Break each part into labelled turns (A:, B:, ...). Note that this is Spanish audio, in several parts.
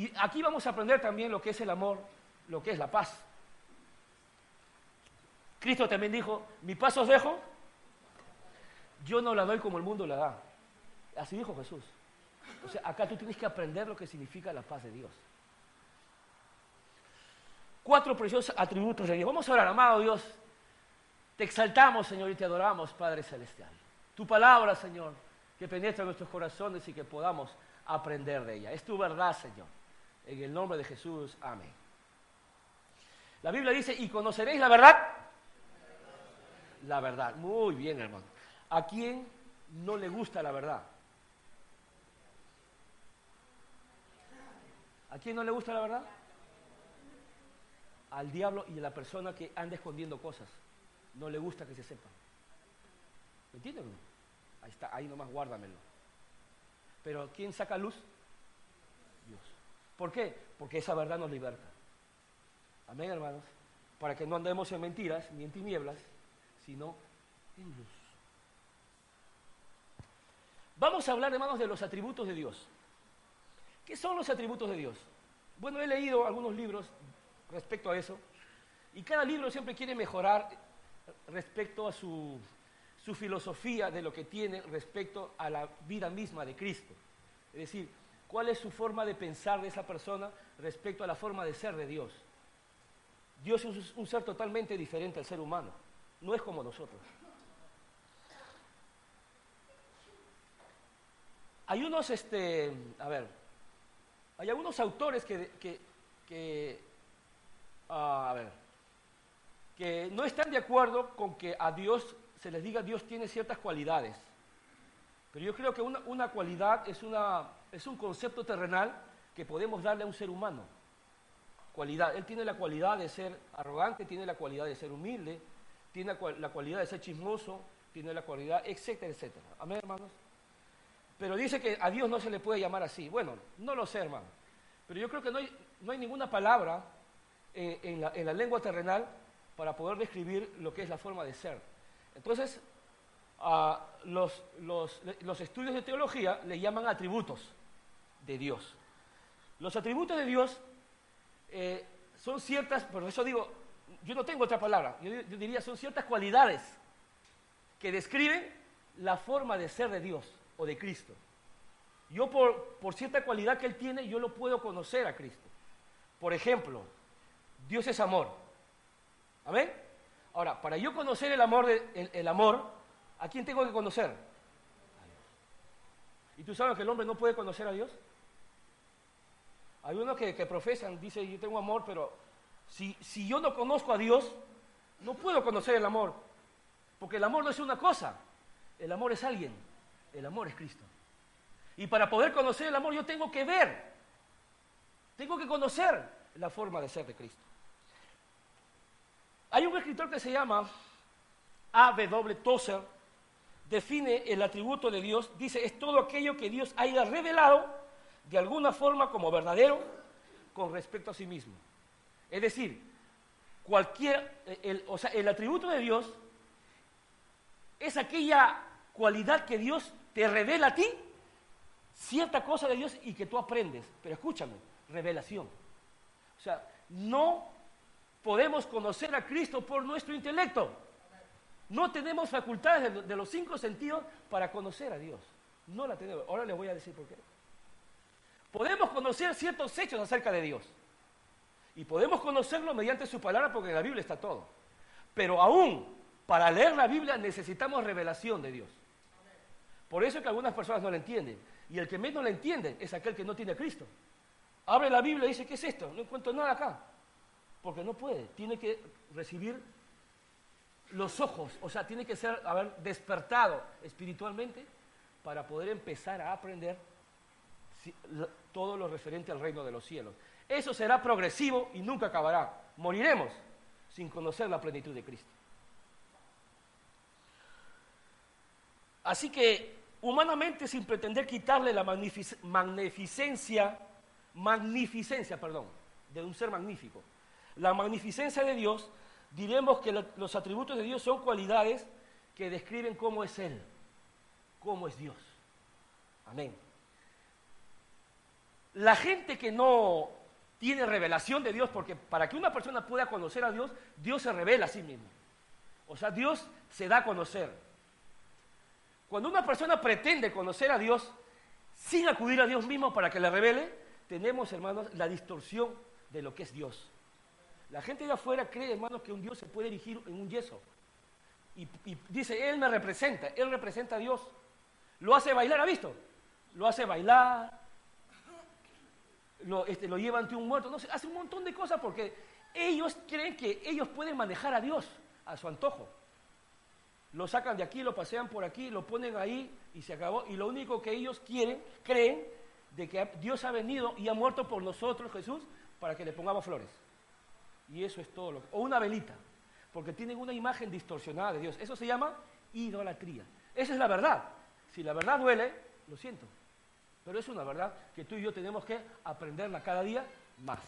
A: Y aquí vamos a aprender también lo que es el amor, lo que es la paz. Cristo también dijo, mi paz os dejo, yo no la doy como el mundo la da. Así dijo Jesús. O sea, acá tú tienes que aprender lo que significa la paz de Dios. Cuatro preciosos atributos de Dios. Vamos a orar, amado Dios. Te exaltamos, Señor, y te adoramos, Padre Celestial. Tu palabra, Señor, que penetra nuestros corazones y que podamos aprender de ella. Es tu verdad, Señor. En el nombre de Jesús, amén. La Biblia dice, y conoceréis la verdad. La verdad. Muy bien, hermano. ¿A quién no le gusta la verdad? ¿A quién no le gusta la verdad? Al diablo y a la persona que anda escondiendo cosas. No le gusta que se sepa. ¿Me entienden? Ahí está, ahí nomás guárdamelo. Pero ¿quién saca luz? ¿Por qué? Porque esa verdad nos liberta. Amén, hermanos. Para que no andemos en mentiras ni en tinieblas, sino en luz. Vamos a hablar, hermanos, de los atributos de Dios. ¿Qué son los atributos de Dios? Bueno, he leído algunos libros respecto a eso, y cada libro siempre quiere mejorar respecto a su, su filosofía de lo que tiene respecto a la vida misma de Cristo. Es decir, cuál es su forma de pensar de esa persona respecto a la forma de ser de Dios. Dios es un ser totalmente diferente al ser humano, no es como nosotros. Hay unos, este, a ver, hay algunos autores que, ah, a ver, que no están de acuerdo con que a Dios se les diga Dios tiene ciertas cualidades. Pero yo creo que una, cualidad es, una, es un concepto terrenal que podemos darle a un ser humano. Cualidad. Él tiene la cualidad de ser arrogante, tiene la cualidad de ser humilde, tiene la cualidad de ser chismoso, tiene la cualidad, etcétera, etcétera. Amén, hermanos. Pero dice que a Dios no se le puede llamar así. Bueno, no lo sé, hermano. Pero yo creo que no hay, no hay ninguna palabra eh, en, la, lengua terrenal para poder describir lo que es la forma de ser. Entonces, a los, los, estudios de teología le llaman atributos de Dios. Los atributos de Dios eh, son ciertas, por eso digo, yo no tengo otra palabra, yo, yo diría son ciertas cualidades que describen la forma de ser de Dios o de Cristo. Yo por, por cierta cualidad que Él tiene, yo lo puedo conocer a Cristo. Por ejemplo, Dios es amor. ¿Amén? Ahora, para yo conocer el amor, el, amor, ¿a quién tengo que conocer? A Dios. ¿Y tú sabes que el hombre no puede conocer a Dios? Hay unos que, profesan, dicen, yo tengo amor, pero si, si yo no conozco a Dios, no puedo conocer el amor. Porque el amor no es una cosa, el amor es alguien. El amor es Cristo. Y para poder conocer el amor yo tengo que ver, tengo que conocer la forma de ser de Cristo. Hay un escritor que se llama A.W. Tozer, define el atributo de Dios, dice, es todo aquello que Dios haya revelado de alguna forma como verdadero con respecto a sí mismo. Es decir, cualquier, el, o sea, el atributo de Dios es aquella cualidad que Dios te revela a ti cierta cosa de Dios y que tú aprendes. Pero escúchame, revelación. O sea, no podemos conocer a Cristo por nuestro intelecto. No tenemos facultades de, los cinco sentidos para conocer a Dios. No la tenemos. Ahora les voy a decir por qué. Podemos conocer ciertos hechos acerca de Dios. Y podemos conocerlo mediante su palabra porque en la Biblia está todo. Pero aún para leer la Biblia necesitamos revelación de Dios. Por eso es que algunas personas no la entienden. Y el que menos la entiende es aquel que no tiene a Cristo. Abre la Biblia y dice, ¿qué es esto? No encuentro nada acá. Porque no puede. Tiene que recibir los ojos. O sea, tiene que ser, haber despertado espiritualmente para poder empezar a aprender todo lo referente al reino de los cielos. Eso será progresivo y nunca acabará. Moriremos sin conocer la plenitud de Cristo. Así que humanamente sin pretender quitarle la magnificencia, magnificencia, perdón, de un ser magnífico. La magnificencia de Dios, diremos que los atributos de Dios son cualidades que describen cómo es Él, cómo es Dios. Amén. la gente que no tiene revelación de Dios, porque para que una persona pueda conocer a Dios, Dios se revela a sí mismo. O sea, Dios se da a conocer. Cuando una persona pretende conocer a Dios sin acudir a Dios mismo para que le revele, tenemos, hermanos, la distorsión de lo que es Dios. La gente de afuera cree, hermanos, que un Dios se puede erigir en un yeso. Y, dice, Él me representa, Él representa a Dios. Lo hace bailar, ¿ha visto? Lo hace bailar, lo, este, lo lleva ante un muerto, no sé, hace un montón de cosas porque ellos creen que ellos pueden manejar a Dios a su antojo. Lo sacan de aquí, lo pasean por aquí, lo ponen ahí y se acabó. Y lo único que ellos quieren, creen, de que Dios ha venido y ha muerto por nosotros, Jesús, para que le pongamos flores. Y eso es todo lo que... O una velita, porque tienen una imagen distorsionada de Dios. Eso se llama idolatría. Esa es la verdad. Si la verdad duele, lo siento. Pero es una verdad que tú y yo tenemos que aprenderla cada día más.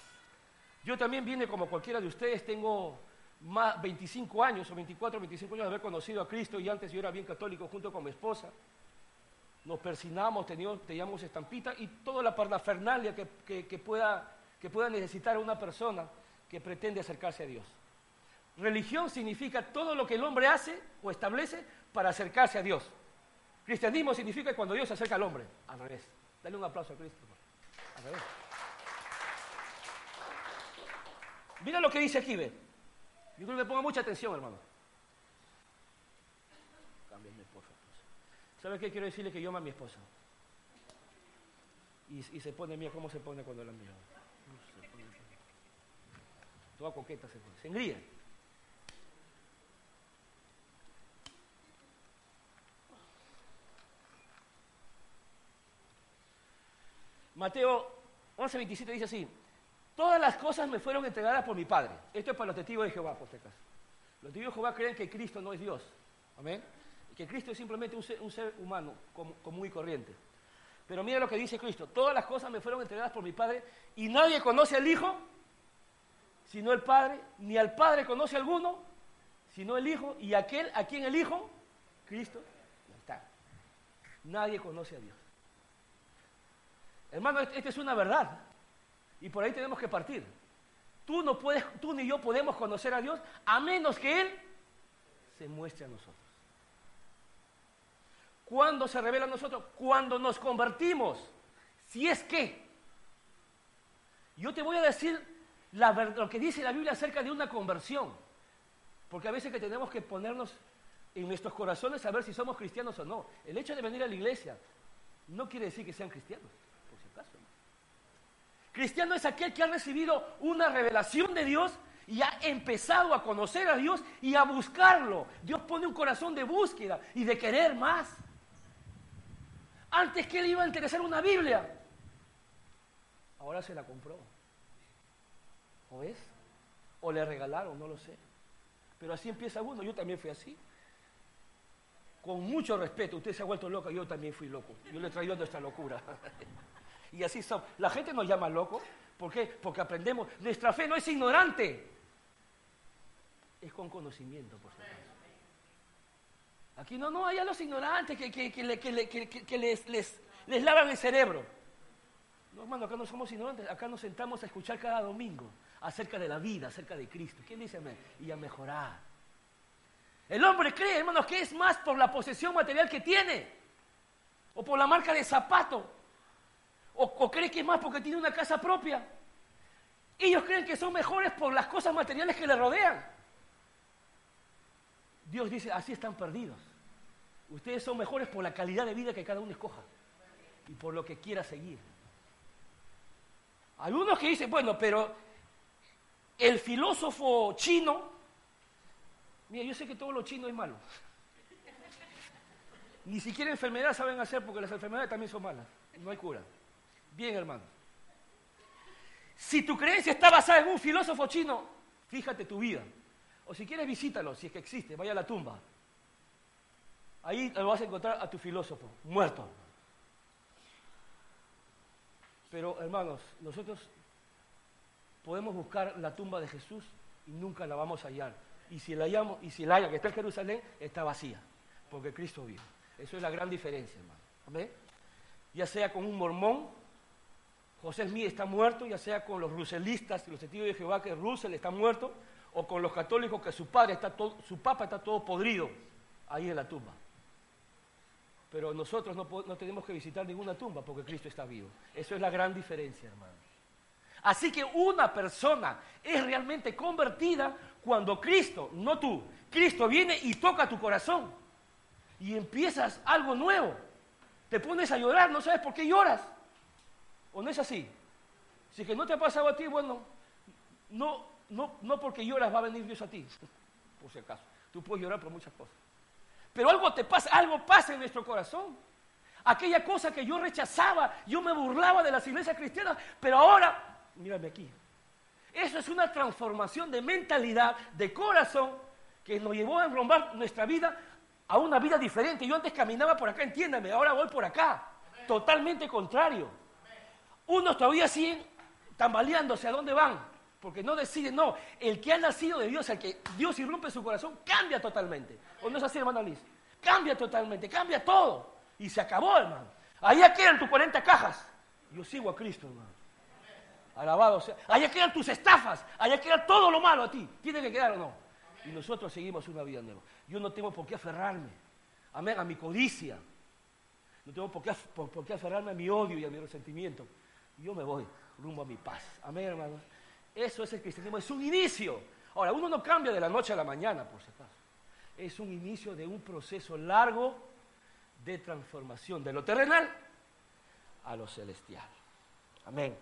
A: Yo también vine como cualquiera de ustedes, tengo más 25 años o 24, 25 años de haber conocido a Cristo y antes yo era bien católico junto con mi esposa. Nos persinamos, teníamos, teníamos estampita y toda la parafernalia que, que, pueda, que pueda necesitar una persona que pretende acercarse a Dios. Religión significa todo lo que el hombre hace o establece para acercarse a Dios. Cristianismo significa cuando Dios se acerca al hombre, al revés. Dale un aplauso a Cristo. Al revés. Mira lo que dice aquí, ve. Yo creo que ponga mucha atención, hermano. Cámbiame, por favor. ¿Sabe qué quiero decirle? Que yo amo a mi esposa. Y, se pone mía, ¿cómo se pone cuando la mía? Toda coqueta se pone. Se engríe. Mateo 11:27 dice así, todas las cosas me fueron entregadas por mi Padre. Esto es para los testigos de Jehová, por este caso. Los testigos de Jehová creen que Cristo no es Dios. Amén. que Cristo es simplemente un ser, humano común y corriente. Pero mira lo que dice Cristo. Todas las cosas me fueron entregadas por mi Padre y nadie conoce al Hijo sino el Padre, ni al Padre conoce alguno, sino el Hijo, y aquel a quien el Hijo, Cristo, está. Nadie conoce a Dios. Hermano, esta es una verdad. Y por ahí tenemos que partir. Tú no puedes, tú ni yo podemos conocer a Dios a menos que Él se muestre a nosotros. ¿Cuándo se revela a nosotros? Cuando nos convertimos. Si es que. Yo te voy a decir lo que dice la Biblia acerca de una conversión. Porque a veces que tenemos que ponernos en nuestros corazones a ver si somos cristianos o no. El hecho de venir a la iglesia no quiere decir que sean cristianos. Cristiano es aquel que ha recibido una revelación de Dios y ha empezado a conocer a Dios y a buscarlo. Dios pone un corazón de búsqueda y de querer más. Antes que él iba a interesar una Biblia, ahora se la compró. ¿O ves? O le regalaron, no lo sé. Pero así empieza uno, yo también fui así. Con mucho respeto, usted se ha vuelto loco, yo también fui loco. Yo le he traído nuestra locura. Y así son. La gente nos llama loco. ¿Por qué? Porque aprendemos. Nuestra fe no es ignorante. Es con conocimiento, por supuesto. Aquí no, no, hay a los ignorantes que, que, les, les, les lavan el cerebro. No, hermano, acá no somos ignorantes, acá nos sentamos a escuchar cada domingo acerca de la vida, acerca de Cristo. ¿Quién dice amén? Y a mejorar. El hombre cree, hermanos, que es más por la posesión material que tiene, o por la marca de zapato, o, cree que es más porque tiene una casa propia. Ellos creen que son mejores por las cosas materiales que le rodean. Dios dice, así están perdidos. Ustedes son mejores por la calidad de vida que cada uno escoja y por lo que quiera seguir. Algunos que dicen, bueno, pero el filósofo chino, mira, yo sé que todo lo chino es malo. Ni siquiera enfermedades saben hacer porque las enfermedades también son malas. No hay cura. Bien, hermano. Si tu creencia está basada en un filósofo chino, fíjate tu vida. O si quieres, visítalo, si es que existe, vaya a la tumba. Ahí lo vas a encontrar a tu filósofo, muerto. Pero, hermanos, nosotros podemos buscar la tumba de Jesús y nunca la vamos a hallar. Y si la hallamos, y si la haya que está en Jerusalén, está vacía, porque Cristo vive. Eso es la gran diferencia, hermano. Ya sea con un mormón José Smith está muerto, ya sea con los ruselistas los testigos de Jehová que Russell está muerto, o con los católicos que su padre está todo, su papa está todo podrido ahí en la tumba. Pero nosotros no, tenemos que visitar ninguna tumba porque Cristo está vivo. Eso es la gran diferencia, hermanos. Así que una persona es realmente convertida cuando Cristo, no tú, Cristo viene y toca tu corazón y empiezas algo nuevo. Te pones a llorar, no sabes por qué lloras. ¿O no es así? Si que no te ha pasado a ti, bueno, no, no, no porque lloras va a venir Dios a ti, por si acaso. Tú puedes llorar por muchas cosas. Pero algo te pasa, algo pasa en nuestro corazón. Aquella cosa que yo rechazaba, yo me burlaba de las iglesias cristianas, pero ahora, mírame aquí. Eso es una transformación de mentalidad, de corazón, que nos llevó a enrombar nuestra vida a una vida diferente. Yo antes caminaba por acá, entiéndame, ahora voy por acá. Totalmente contrario. Unos todavía siguen tambaleándose a dónde van, porque no deciden, no, el que ha nacido de Dios, el que Dios irrumpe su corazón, cambia totalmente. ¿O no es así, hermano Liz? Cambia totalmente, cambia todo. Y se acabó, hermano. Allá quedan tus 40 cajas. Yo sigo a Cristo, hermano. Alabado sea. Allá quedan tus estafas. Allá queda todo lo malo a ti. ¿Tiene que quedar o no? Y nosotros seguimos una vida nueva. Yo no tengo por qué aferrarme. Amén, a mi codicia. No tengo por qué, por qué aferrarme a mi odio y a mi resentimiento. Yo me voy rumbo a mi paz. Amén, hermanos. Eso es el cristianismo, es un inicio. Ahora, uno no cambia de la noche a la mañana, por si acaso. Es un inicio de un proceso largo de transformación de lo terrenal a lo celestial. Amén.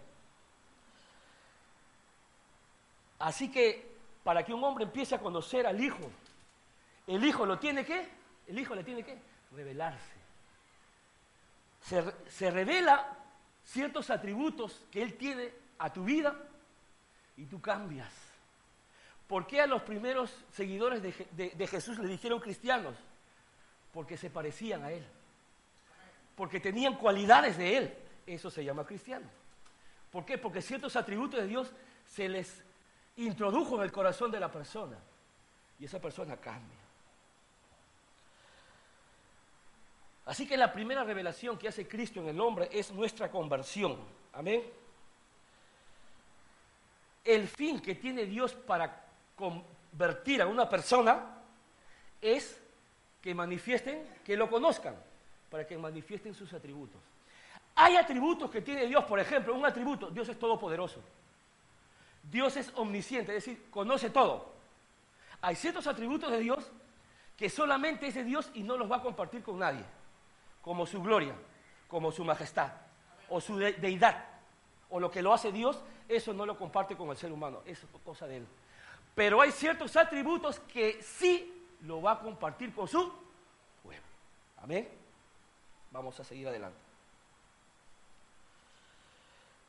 A: Así que para que un hombre empiece a conocer al Hijo, el Hijo lo tiene que, el Hijo le tiene que revelarse. Se, se revela ciertos atributos que Él tiene a tu vida y tú cambias. ¿Por qué a los primeros seguidores de, Jesús le dijeron cristianos? Porque se parecían a Él. Porque tenían cualidades de Él. Eso se llama cristiano. ¿Por qué? Porque ciertos atributos de Dios se les introdujo en el corazón de la persona. Y esa persona cambia. Así que la primera revelación que hace Cristo en el hombre es nuestra conversión. Amén. El fin que tiene Dios para convertir a una persona es que manifiesten, que lo conozcan, para que manifiesten sus atributos. Hay atributos que tiene Dios, por ejemplo, un atributo, Dios es todopoderoso. Dios es omnisciente, es decir, conoce todo. Hay ciertos atributos de Dios que solamente es de Dios y no los va a compartir con nadie como su gloria, como su majestad, o su deidad, o lo que lo hace Dios, eso no lo comparte con el ser humano, es cosa de él. Pero hay ciertos atributos que sí lo va a compartir con su pueblo. Amén. Vamos a seguir adelante.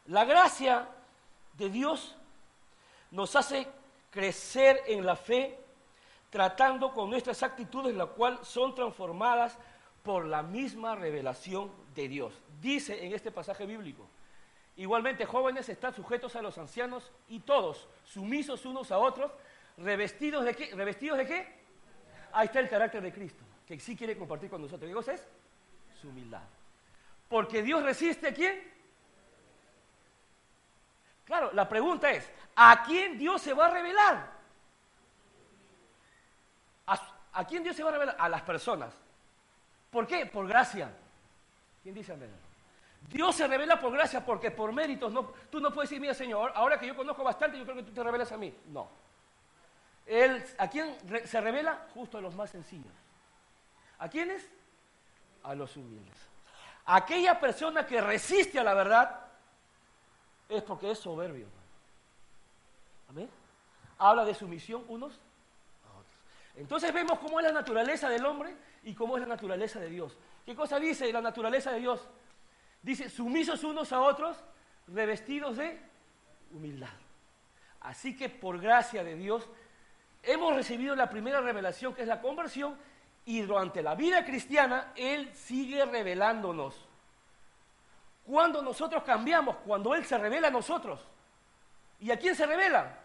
A: La gracia de Dios nos hace crecer en la fe, tratando con nuestras actitudes, las cuales son transformadas por la misma revelación de Dios. Dice en este pasaje bíblico, igualmente jóvenes están sujetos a los ancianos y todos sumisos unos a otros, revestidos de qué? ¿Revestidos de qué? Ahí está el carácter de Cristo, que sí quiere compartir con nosotros. Dios es su humildad. Porque Dios resiste a quién? Claro, la pregunta es, ¿a quién Dios se va a revelar? ¿A, ¿A, quién Dios se va a revelar? A las personas. ¿Por qué? Por gracia. ¿Quién dice amén? Dios se revela por gracia porque por méritos no, tú no puedes decir, mira Señor, ahora que yo conozco bastante, yo creo que tú te revelas a mí. No. Él, ¿A quién se revela? Justo a los más sencillos. ¿A quiénes? A los humildes. Aquella persona que resiste a la verdad es porque es soberbio. Amén. Habla de sumisión unos a otros. Entonces vemos cómo es la naturaleza del hombre y cómo es la naturaleza de Dios. ¿Qué cosa dice la naturaleza de Dios? Dice, sumisos unos a otros, revestidos de humildad. Así que por gracia de Dios hemos recibido la primera revelación que es la conversión y durante la vida cristiana Él sigue revelándonos. Cuando nosotros cambiamos, cuando Él se revela a nosotros. ¿Y a quién se revela?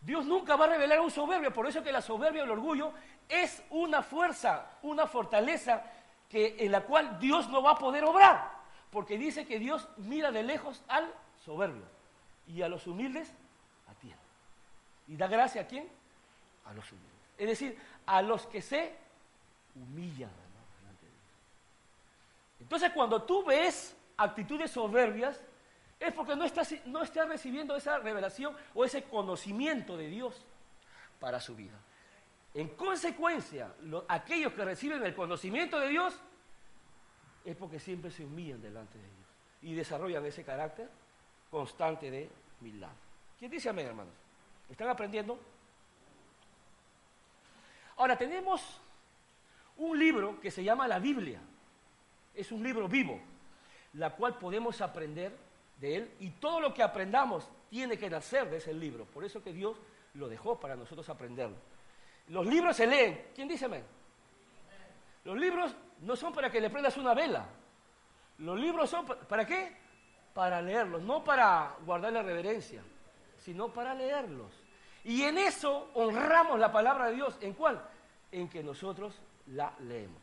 A: Dios nunca va a revelar a un soberbio, por eso que la soberbia o el orgullo es una fuerza, una fortaleza que, en la cual Dios no va a poder obrar, porque dice que Dios mira de lejos al soberbio y a los humildes atiende. ¿Y da gracia a quién? A los humildes. Es decir, a los que se humillan. Entonces, cuando tú ves actitudes soberbias, es porque no estás, no estás recibiendo esa revelación o ese conocimiento de Dios para su vida. En consecuencia, aquellos que reciben el conocimiento de Dios es porque siempre se humillan delante de Dios y desarrollan ese carácter constante de humildad. ¿Quién dice amén, hermanos? ¿Están aprendiendo? Ahora, tenemos un libro que se llama la Biblia. Es un libro vivo, la cual podemos aprender de él y todo lo que aprendamos tiene que nacer de ese libro. Por eso que Dios lo dejó para nosotros aprenderlo. Los libros se leen. ¿Quién dice amén? Los libros no son para que le prendas una vela. Los libros son para, qué? Para leerlos, no para guardar la reverencia, sino para leerlos. Y en eso honramos la palabra de Dios. ¿En cuál? En que nosotros la leemos.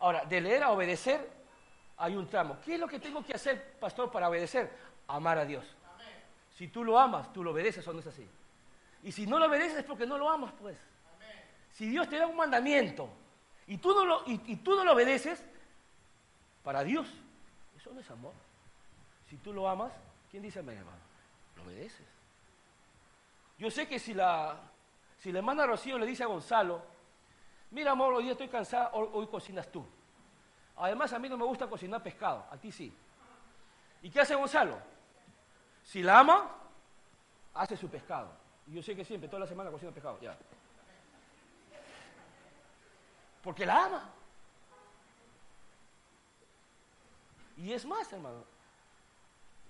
A: Ahora, de leer a obedecer hay un tramo. ¿Qué es lo que tengo que hacer, pastor, para obedecer? Amar a Dios. Si tú lo amas, tú lo obedeces o no es así. Y si no lo obedeces es porque no lo amas, pues. Si Dios te da un mandamiento y tú no lo, y, tú no lo obedeces, para Dios, eso no es amor. Si tú lo amas, ¿quién dice amén, hermano? Lo obedeces. Yo sé que si la, si la hermana Rocío le dice a Gonzalo, mira amor, hoy día estoy cansada, hoy, cocinas tú. Además a mí no me gusta cocinar pescado, a ti sí. ¿Y qué hace Gonzalo? Si la ama, hace su pescado. Y yo sé que siempre, toda la semana cocina pescado, ya. Porque la ama. Y es más, hermano.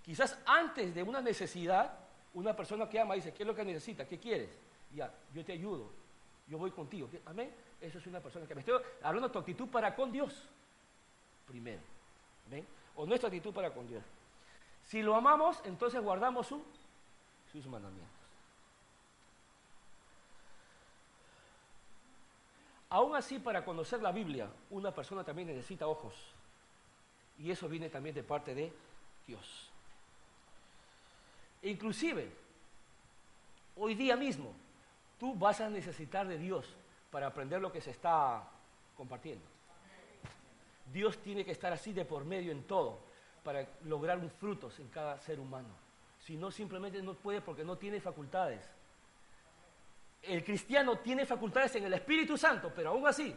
A: Quizás antes de una necesidad, una persona que ama dice, ¿qué es lo que necesita? ¿Qué quieres? Ya, yo te ayudo. Yo voy contigo. Amén. Eso es una persona que me estoy hablando de tu actitud para con Dios. Primero. ¿Ven? O nuestra actitud para con Dios. Si lo amamos, entonces guardamos sus mandamientos. Aún así, para conocer la Biblia, una persona también necesita ojos. Y eso viene también de parte de Dios. Inclusive, hoy día mismo, tú vas a necesitar de Dios para aprender lo que se está compartiendo. Dios tiene que estar así de por medio en todo para lograr un frutos en cada ser humano. Si no, simplemente no puede porque no tiene facultades el cristiano tiene facultades en el Espíritu Santo, pero aún así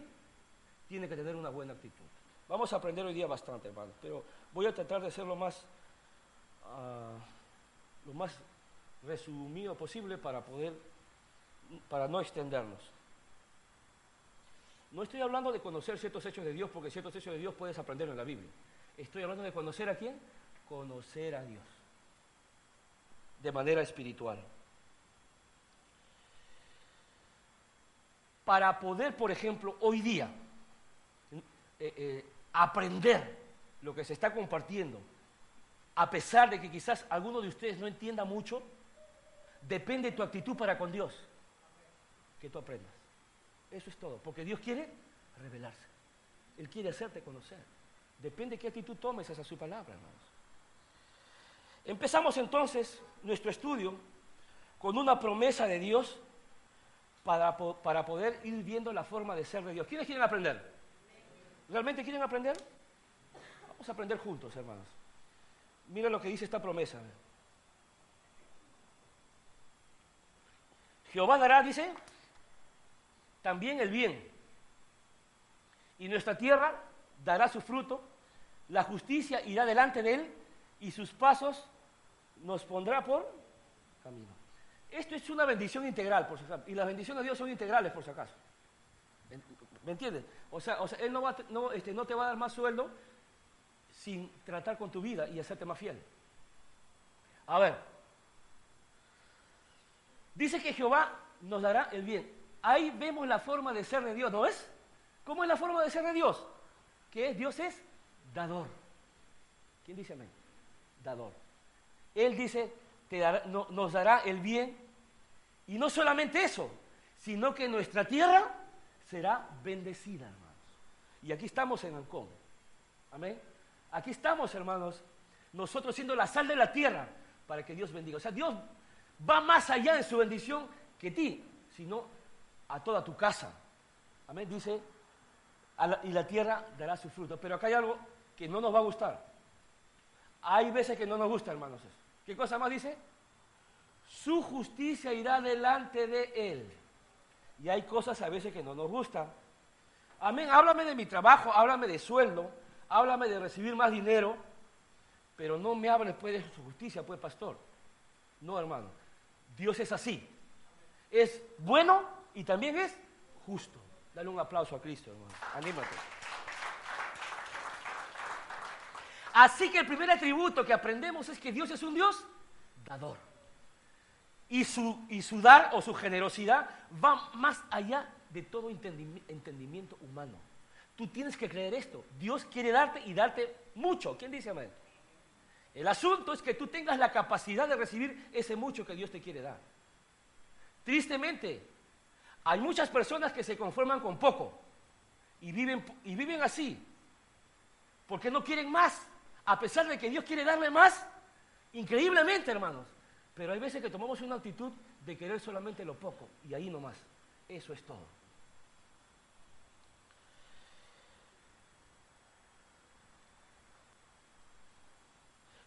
A: tiene que tener una buena actitud. Vamos a aprender hoy día bastante, hermano, pero voy a tratar de ser lo más, ah, lo más resumido posible para poder, para no extendernos. No estoy hablando de conocer ciertos hechos de Dios, porque ciertos hechos de Dios puedes aprender en la Biblia. Estoy hablando de conocer a quién? Conocer a Dios. De manera espiritual. para poder, por ejemplo, hoy día eh, eh, aprender lo que se está compartiendo, a pesar de que quizás alguno de ustedes no entienda mucho, depende de tu actitud para con Dios, que tú aprendas. Eso es todo, porque Dios quiere revelarse. Él quiere hacerte conocer. Depende de qué actitud tomes esa su palabra, hermanos. Empezamos entonces nuestro estudio con una promesa de Dios para, para poder ir viendo la forma de ser de Dios. ¿Quiénes quieren aprender? ¿Realmente quieren aprender? Vamos a aprender juntos, hermanos. Mira lo que dice esta promesa. Jehová dará, dice, también el bien. Y nuestra tierra dará su fruto, la justicia irá delante de él y sus pasos nos pondrá por camino. Esto es una bendición integral, por si. Y las bendiciones de Dios son integrales, por si acaso. ¿Me entiendes? O sea, o sea Él no, va, no, este, no te va a dar más sueldo sin tratar con tu vida y hacerte más fiel. A ver. Dice que Jehová nos dará el bien. Ahí vemos la forma de ser de Dios, ¿no es? ¿Cómo es la forma de ser de Dios? Que Dios es dador. ¿Quién dice amén? Dador. Él dice, te nos dará el bien y no solamente eso, sino que nuestra tierra será bendecida, hermanos. Y aquí estamos en Ancón. Amén. Aquí estamos, hermanos, nosotros siendo la sal de la tierra para que Dios bendiga. O sea, Dios va más allá en su bendición que ti, sino a toda tu casa. Amén. Dice, y la tierra dará su fruto. Pero acá hay algo que no nos va a gustar. Hay veces que no nos gusta, hermanos. ¿Qué cosa más dice? Su justicia irá delante de él. Y hay cosas a veces que no nos gustan. Amén. Háblame de mi trabajo, háblame de sueldo, háblame de recibir más dinero, pero no me hables pues de su justicia, pues pastor. No, hermano. Dios es así. Es bueno y también es justo. Dale un aplauso a Cristo, hermano. Anímate. Así que el primer atributo que aprendemos es que Dios es un Dios dador. Y su, y su dar o su generosidad va más allá de todo entendimiento humano. Tú tienes que creer esto. Dios quiere darte y darte mucho. ¿Quién dice amén? El asunto es que tú tengas la capacidad de recibir ese mucho que Dios te quiere dar. Tristemente, hay muchas personas que se conforman con poco y viven, y viven así, porque no quieren más, a pesar de que Dios quiere darle más, increíblemente, hermanos. Pero hay veces que tomamos una actitud de querer solamente lo poco y ahí nomás. Eso es todo.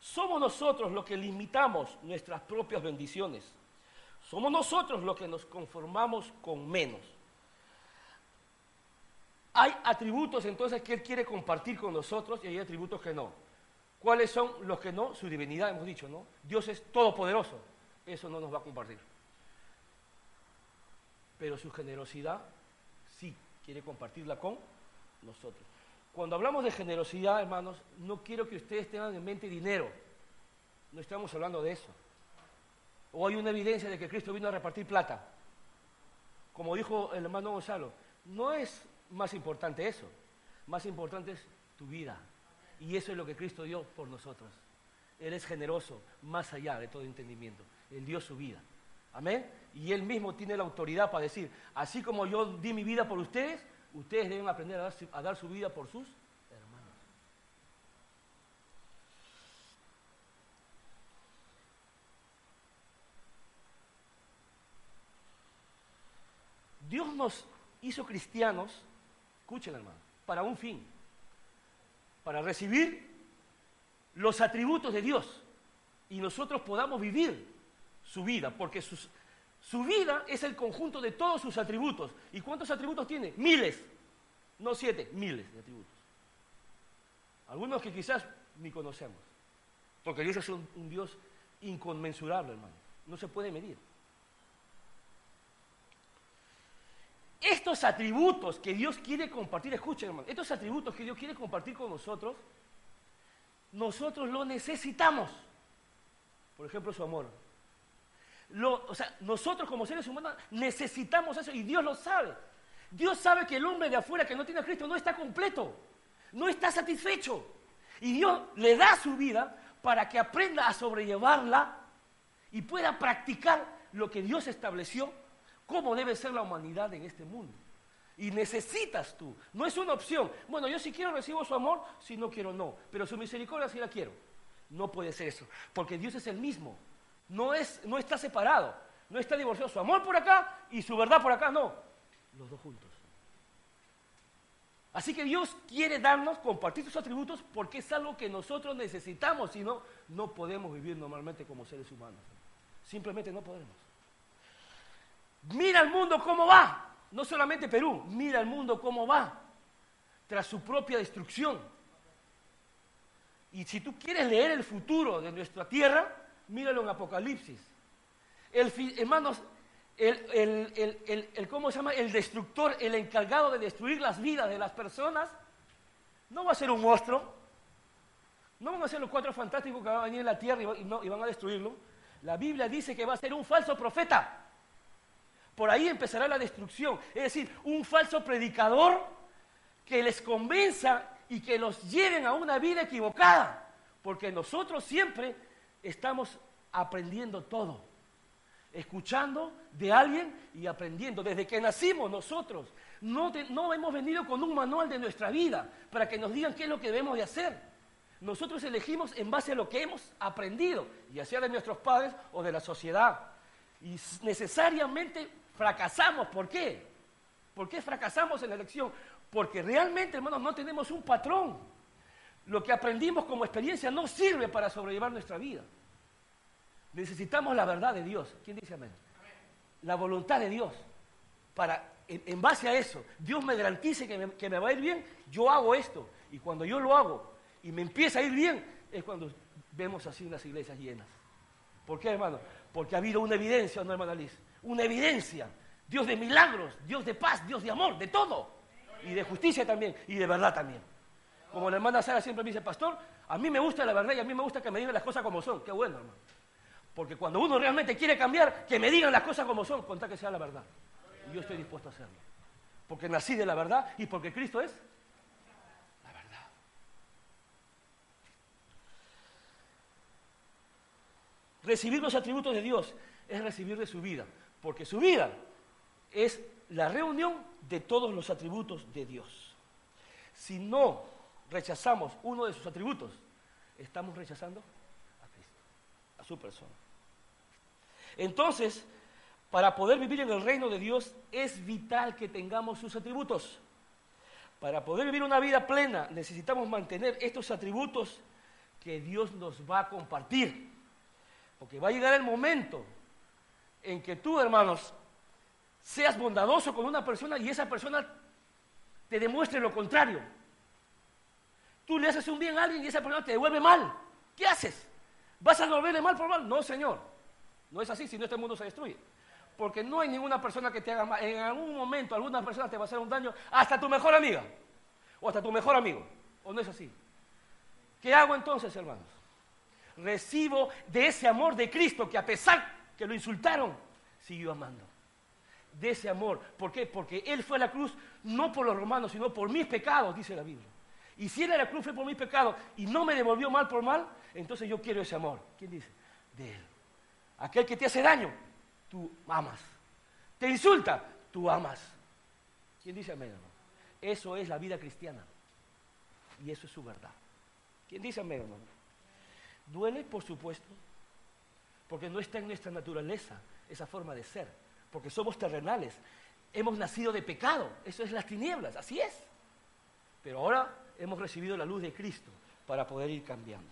A: Somos nosotros los que limitamos nuestras propias bendiciones. Somos nosotros los que nos conformamos con menos. Hay atributos entonces que Él quiere compartir con nosotros y hay atributos que no. ¿Cuáles son los que no? Su divinidad, hemos dicho, ¿no? Dios es todopoderoso. Eso no nos va a compartir. Pero su generosidad sí quiere compartirla con nosotros. Cuando hablamos de generosidad, hermanos, no quiero que ustedes tengan en mente dinero. No estamos hablando de eso. O hay una evidencia de que Cristo vino a repartir plata. Como dijo el hermano Gonzalo, no es más importante eso. Más importante es tu vida. Y eso es lo que Cristo dio por nosotros. Él es generoso, más allá de todo entendimiento. Él dio su vida. Amén. Y Él mismo tiene la autoridad para decir, así como yo di mi vida por ustedes, ustedes deben aprender a dar, su vida por sus Dios nos hizo cristianos, escuchen hermano, para un fin, para recibir los atributos de Dios y nosotros podamos vivir su vida, porque su vida es el conjunto de todos sus atributos. ¿Y cuántos atributos tiene? Miles, no siete, miles de atributos. Algunos que quizás ni conocemos, porque Dios es un Dios inconmensurable, hermano, no se puede medir. Estos atributos que Dios quiere compartir, escuchen hermano, estos atributos que Dios quiere compartir con nosotros, nosotros lo necesitamos. Por ejemplo, su amor. o sea, nosotros como seres humanos necesitamos eso y Dios lo sabe. Dios sabe que el hombre de afuera que no tiene a Cristo no está completo, no está satisfecho. Y Dios le da su vida para que aprenda a sobrellevarla y pueda practicar lo que Dios estableció cómo debe ser la humanidad en este mundo. Y necesitas tú, no es una opción. Bueno, yo si quiero recibo su amor, si no quiero no, pero su misericordia sí la quiero. No puede ser eso, porque Dios es el mismo. No, es, no está separado, no está divorciado. Su amor por acá y su verdad por acá, no. Los dos juntos. Así que Dios quiere darnos, compartir sus atributos, porque es algo que nosotros necesitamos, si no, no podemos vivir normalmente como seres humanos. Simplemente no podemos. Mira el mundo cómo va. No solamente Perú, mira el mundo cómo va. Tras su propia destrucción. Y si tú quieres leer el futuro de nuestra tierra, míralo en Apocalipsis. El, hermanos, el, ¿cómo se llama? El destructor, el encargado de destruir las vidas de las personas, no va a ser un monstruo. No van a ser los cuatro fantásticos que van a venir en la tierra y, y van a destruirlo. La Biblia dice que va a ser un falso profeta. Por ahí empezará la destrucción. Es decir, un falso predicador que les convenza y que los lleven a una vida equivocada. Porque nosotros siempre estamos aprendiendo todo. escuchando de alguien y aprendiendo. Desde que nacimos nosotros, no, no hemos venido con un manual de nuestra vida para que nos digan qué es lo que debemos de hacer. Nosotros elegimos en base a lo que hemos aprendido, ya sea de nuestros padres o de la sociedad. Y necesariamente fracasamos. ¿Por qué? ¿Por qué fracasamos en la elección? Porque realmente, hermanos, no tenemos un patrón. Lo que aprendimos como experiencia no sirve para sobrellevar nuestra vida. Necesitamos la verdad de Dios. ¿Quién dice amén? La voluntad de Dios. Para, en, base a eso, Dios me garantice que me, que me va a ir bien, yo hago esto. Y cuando yo lo hago y me empieza a ir bien, es cuando vemos así unas iglesias llenas. ¿Por qué, hermano? Porque ha habido una evidencia, ¿no, hermana Liz? Una evidencia. Dios de milagros, Dios de paz, Dios de amor, de todo. Y de justicia también, y de verdad también. Como la hermana Sara siempre me dice, pastor, a mí me gusta la verdad y a mí me gusta que me digan las cosas como son. Qué bueno, hermano. Porque cuando uno realmente quiere cambiar, que me digan las cosas como son, contar que sea la verdad. Y yo estoy dispuesto a hacerlo. Porque nací de la verdad y porque Cristo es la verdad. Recibir los atributos de Dios es recibir de su vida. Porque su vida es la reunión de todos los atributos de Dios. Si no rechazamos uno de sus atributos, estamos rechazando a Cristo, a su persona. Entonces, para poder vivir en el reino de Dios es vital que tengamos sus atributos. Para poder vivir una vida plena necesitamos mantener estos atributos que Dios nos va a compartir. Porque va a llegar el momento en que tú, hermanos, seas bondadoso con una persona y esa persona te demuestre lo contrario. Tú le haces un bien a alguien y esa persona te devuelve mal. ¿Qué haces? ¿Vas a devolverle mal por mal? No, Señor. No es así, si no este mundo se destruye. Porque no hay ninguna persona que te haga mal. En algún momento alguna persona te va a hacer un daño, hasta tu mejor amiga, o hasta tu mejor amigo. ¿O no es así? ¿Qué hago entonces, hermanos? Recibo de ese amor de Cristo que a pesar que lo insultaron, siguió amando. De ese amor. ¿Por qué? Porque Él fue a la cruz no por los romanos, sino por mis pecados, dice la Biblia. Y si Él a la cruz fue por mis pecados y no me devolvió mal por mal, entonces yo quiero ese amor. ¿Quién dice? De Él. Aquel que te hace daño, tú amas. Te insulta, tú amas. ¿Quién dice amén, hermano? Eso es la vida cristiana. Y eso es su verdad. ¿Quién dice amén, hermano? Duele, por supuesto, porque no está en nuestra naturaleza esa forma de ser, porque somos terrenales. Hemos nacido de pecado, eso es las tinieblas, así es. Pero ahora hemos recibido la luz de Cristo para poder ir cambiando.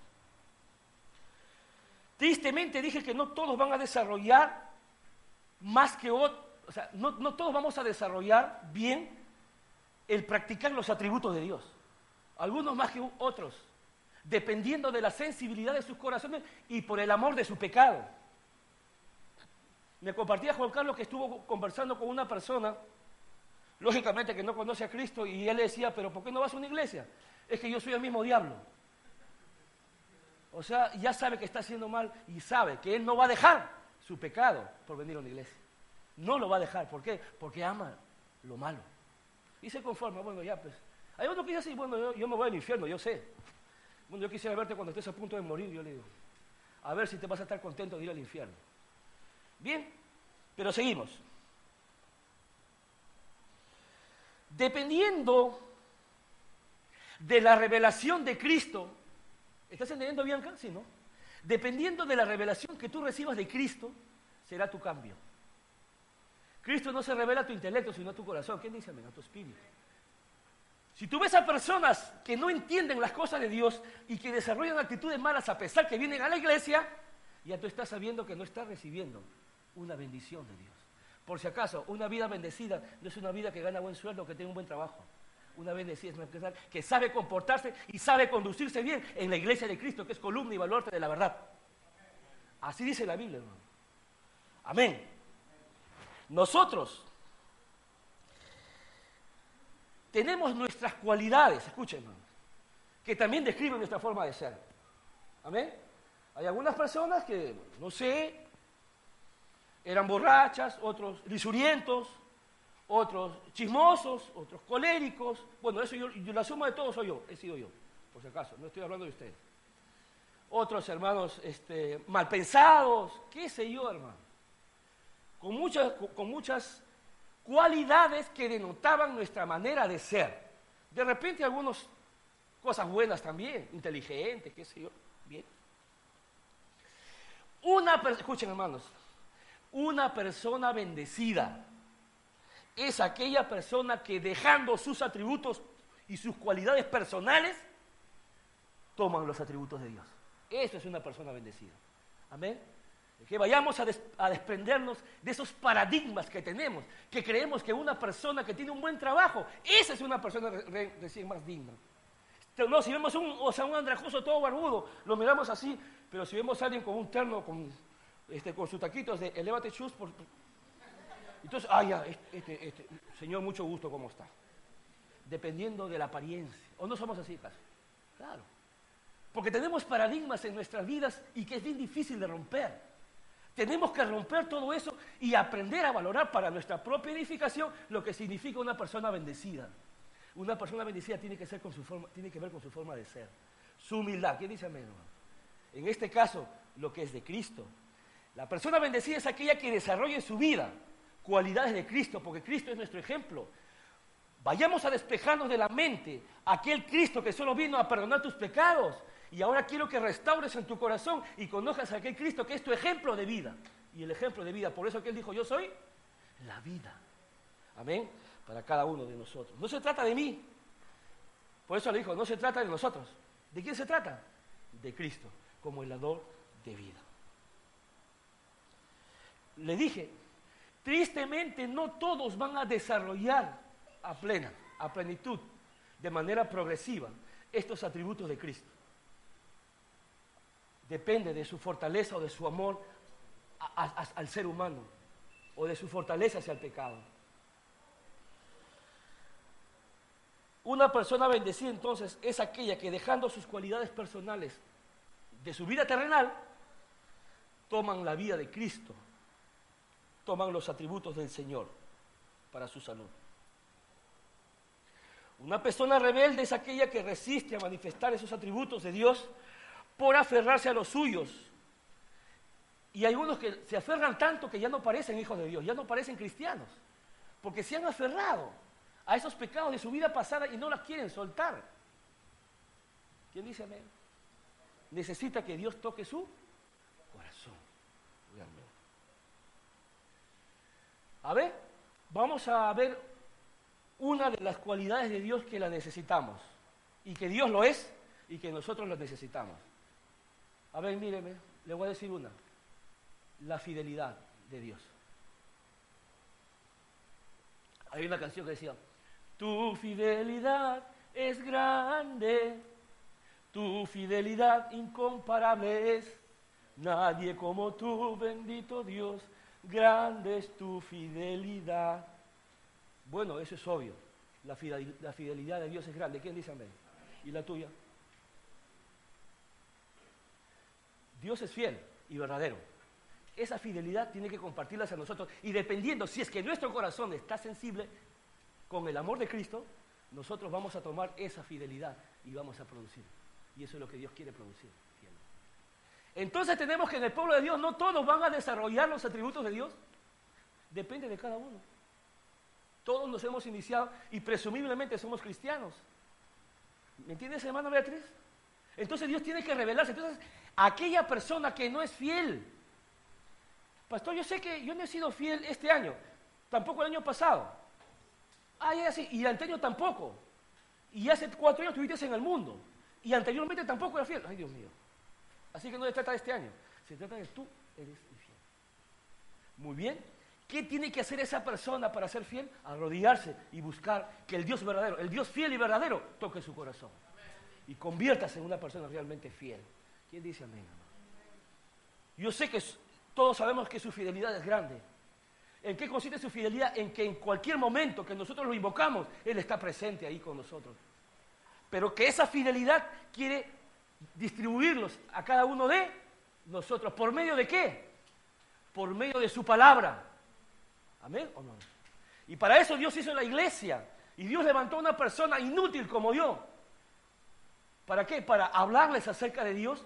A: Tristemente dije que no todos van a desarrollar más que otros, o sea, no, no todos vamos a desarrollar bien el practicar los atributos de Dios. Algunos más que otros, dependiendo de la sensibilidad de sus corazones y por el amor de su pecado. Me compartía Juan Carlos que estuvo conversando con una persona, lógicamente que no conoce a Cristo, y él le decía, pero ¿por qué no vas a una iglesia? Es que yo soy el mismo diablo. O sea, ya sabe que está haciendo mal y sabe que él no va a dejar su pecado por venir a una iglesia. No lo va a dejar. ¿Por qué? Porque ama lo malo. Y se conforma. Bueno, ya pues. Hay uno que dice bueno, yo, me voy al infierno, yo sé. Bueno, yo quisiera verte cuando estés a punto de morir, yo le digo. A ver si te vas a estar contento de ir al infierno. Bien, pero seguimos. Dependiendo de la revelación de Cristo, ¿Estás entendiendo, Bianca? Sí, ¿no? Dependiendo de la revelación que tú recibas de Cristo, será tu cambio. Cristo no se revela a tu intelecto, sino a tu corazón. ¿Quién dice amén? A tu espíritu. Si tú ves a personas que no entienden las cosas de Dios y que desarrollan actitudes malas a pesar que vienen a la iglesia, ya tú estás sabiendo que no estás recibiendo una bendición de Dios. Por si acaso, una vida bendecida no es una vida que gana buen sueldo, que tiene un buen trabajo una decía que sabe comportarse y sabe conducirse bien en la iglesia de Cristo, que es columna y baluarte de la verdad. Así dice la Biblia, hermano. Amén. Nosotros tenemos nuestras cualidades, escuchen, hermano, que también describen nuestra forma de ser. Amén. Hay algunas personas que, no sé, eran borrachas, otros lisurientos, otros chismosos, otros coléricos. Bueno, eso yo, la suma de todos soy yo, he sido yo, por si acaso, no estoy hablando de ustedes. Otros hermanos este, mal pensados, qué sé yo, hermano. con muchas, con muchas cualidades que denotaban nuestra manera de ser. De repente algunas cosas buenas también, inteligente, qué sé yo, bien. Una, escuchen hermanos, una persona bendecida es aquella persona que dejando sus atributos y sus cualidades personales, toman los atributos de Dios. Eso es una persona bendecida. Amén. Que vayamos a, desprendernos de esos paradigmas que tenemos, que creemos que una persona que tiene un buen trabajo, esa es una persona recién más digna. No, si vemos un, o sea, un andrajoso todo barbudo, lo miramos así, pero si vemos a alguien con un terno, con, este, con sus taquitos de elevate chus, por, entonces, ah, ya, este, este, este, señor, mucho gusto, ¿cómo está? Dependiendo de la apariencia. ¿O no somos así, casi? Claro. Porque tenemos paradigmas en nuestras vidas y que es bien difícil de romper. Tenemos que romper todo eso y aprender a valorar para nuestra propia edificación lo que significa una persona bendecida. Una persona bendecida tiene que, ser con su forma, tiene que ver con su forma de ser. Su humildad. ¿Quién dice amén? En este caso, lo que es de Cristo. La persona bendecida es aquella que desarrolla en su vida cualidades de Cristo, porque Cristo es nuestro ejemplo. Vayamos a despejarnos de la mente aquel Cristo que solo vino a perdonar tus pecados. Y ahora quiero que restaures en tu corazón y conozcas a aquel Cristo que es tu ejemplo de vida. Y el ejemplo de vida, por eso que él dijo, yo soy la vida. Amén. Para cada uno de nosotros. No se trata de mí. Por eso le dijo, no se trata de nosotros. ¿De quién se trata? De Cristo, como el dador de vida. Le dije, Tristemente, no todos van a desarrollar a plena, a plenitud, de manera progresiva, estos atributos de Cristo. Depende de su fortaleza o de su amor al ser humano, o de su fortaleza hacia el pecado. Una persona bendecida entonces es aquella que dejando sus cualidades personales de su vida terrenal, toman la vida de Cristo toman los atributos del Señor para su salud. Una persona rebelde es aquella que resiste a manifestar esos atributos de Dios por aferrarse a los suyos. Y hay unos que se aferran tanto que ya no parecen hijos de Dios, ya no parecen cristianos, porque se han aferrado a esos pecados de su vida pasada y no las quieren soltar. ¿Quién dice amén? Necesita que Dios toque su A ver, vamos a ver una de las cualidades de Dios que la necesitamos. Y que Dios lo es y que nosotros lo necesitamos. A ver, míreme, le voy a decir una. La fidelidad de Dios. Hay una canción que decía, tu fidelidad es grande, tu fidelidad incomparable es, nadie como tú, bendito Dios, grande es tu fidelidad. Bueno, eso es obvio. La fidelidad, de Dios es grande. ¿Quién dice amén? ¿Y la tuya? Dios es fiel y verdadero. Esa fidelidad tiene que compartirla hacia nosotros. Y dependiendo si es que nuestro corazón está sensible con el amor de Cristo, nosotros vamos a tomar esa fidelidad y vamos a producir. Y eso es lo que Dios quiere producir. Entonces tenemos que en el pueblo de Dios no todos van a desarrollar los atributos de Dios. Depende de cada uno. Todos nos hemos iniciado y presumiblemente somos cristianos. ¿Me entiendes, hermano Beatriz? Entonces Dios tiene que revelarse. Entonces, aquella persona que no es fiel, pastor, yo sé que yo no he sido fiel este año, tampoco el año pasado. Ah, ya, y el anterior tampoco. Y hace cuatro años estuviste en el mundo. Y anteriormente tampoco era fiel. Ay, Dios mío. Así que no se trata de este año, se trata de tú eres infiel. Muy bien. ¿Qué tiene que hacer esa persona para ser fiel? Arrodillarse y buscar que el Dios verdadero, el Dios fiel y verdadero, toque su corazón. Y conviértase en una persona realmente fiel. ¿Quién dice amén? Yo sé que todos sabemos que su fidelidad es grande. ¿En qué consiste su fidelidad? En que en cualquier momento que nosotros lo invocamos, Él está presente ahí con nosotros. Pero que esa fidelidad quiere distribuirlos a cada uno de nosotros. ¿Por medio de qué? Por medio de su palabra. ¿Amén o no? Y para eso Dios hizo la iglesia. Y Dios levantó a una persona inútil como yo. ¿Para qué? Para hablarles acerca de Dios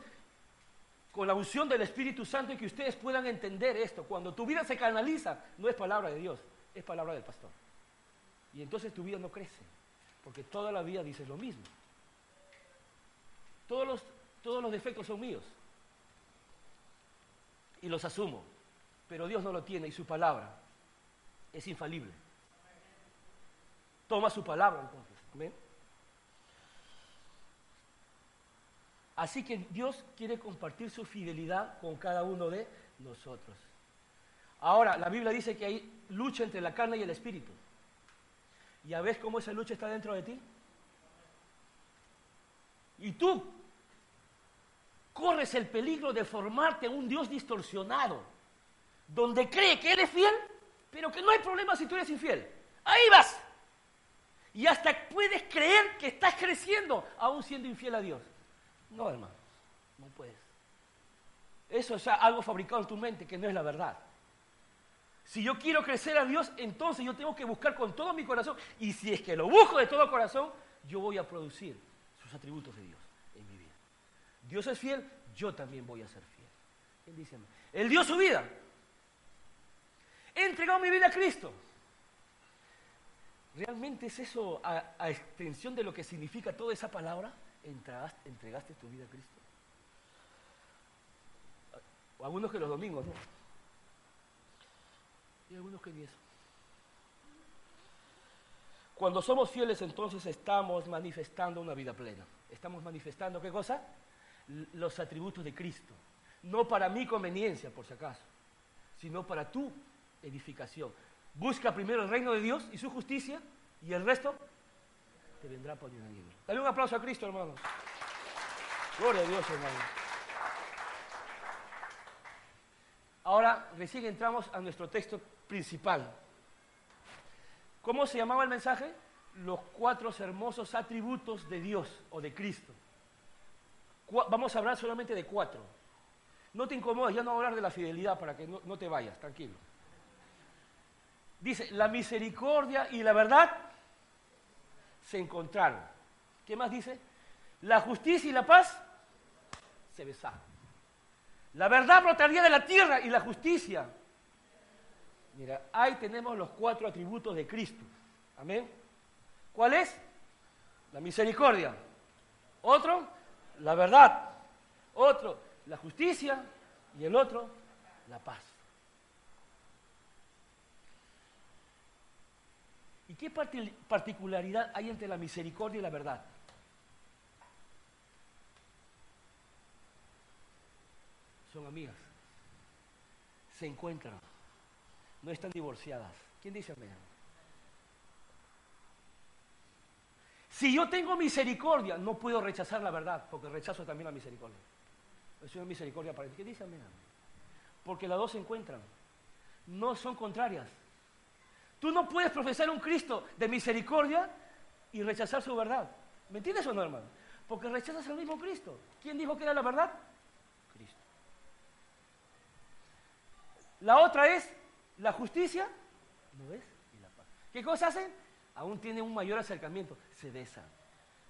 A: con la unción del Espíritu Santo y que ustedes puedan entender esto. Cuando tu vida se canaliza, no es palabra de Dios, es palabra del pastor. Y entonces tu vida no crece, porque toda la vida dices lo mismo. Todos los, todos los defectos son míos. Y los asumo. Pero Dios no lo tiene y su palabra es infalible. Toma su palabra entonces. ¿Amén? Así que Dios quiere compartir su fidelidad con cada uno de nosotros. Ahora, la Biblia dice que hay lucha entre la carne y el espíritu. ¿Ya ves cómo esa lucha está dentro de ti? Y tú corres el peligro de formarte un Dios distorsionado, donde cree que eres fiel, pero que no hay problema si tú eres infiel. Ahí vas. Y hasta puedes creer que estás creciendo aún siendo infiel a Dios. No, hermano, no puedes. Eso es algo fabricado en tu mente que no es la verdad. Si yo quiero crecer a Dios, entonces yo tengo que buscar con todo mi corazón. Y si es que lo busco de todo corazón, yo voy a producir sus atributos de Dios en mi vida. Dios es fiel, yo también voy a ser fiel. Él dice, Él dio su vida. He entregado mi vida a Cristo. ¿Realmente es eso a extensión de lo que significa toda esa palabra? Entregaste, tu vida a Cristo. Algunos que los domingos, ¿no? Y algunos que ni eso. Cuando somos fieles, entonces estamos manifestando una vida plena. Estamos manifestando, ¿qué cosa? Los atributos de Cristo. No para mi conveniencia, por si acaso, sino para tu edificación. Busca primero el reino de Dios y su justicia, y el resto te vendrá por. Dale un aplauso a Cristo, hermanos. Gloria a Dios, hermanos. Ahora recién entramos a nuestro texto principal. ¿Cómo se llamaba el mensaje? Los cuatro hermosos atributos de Dios o de Cristo. Vamos a hablar solamente de cuatro. No te incomodes, ya no voy a hablar de la fidelidad para que no, no te vayas, tranquilo. Dice, la misericordia y la verdad se encontraron. ¿Qué más dice? La justicia y la paz se besaron. La verdad brotaría de la tierra y la justicia. Mira, ahí tenemos los cuatro atributos de Cristo. Amén. ¿Cuál es? La misericordia. Otro, la verdad. Otro, la justicia. Y el otro, la paz. Qué particularidad hay entre la misericordia y la verdad? Son amigas. Se encuentran. No están divorciadas. ¿Quién dice amén? Si yo tengo misericordia, no puedo rechazar la verdad, porque rechazo también la misericordia. Es una misericordia para ¿Qué dice amén? Porque las dos se encuentran. No son contrarias. Tú no puedes profesar un Cristo de misericordia y rechazar su verdad. ¿Me entiendes o no, hermano? Porque rechazas al mismo Cristo. ¿Quién dijo que era la verdad? Cristo. La otra es la justicia, ¿no ves? Y la paz. ¿Qué cosa hacen? Aún tienen un mayor acercamiento. Se besan.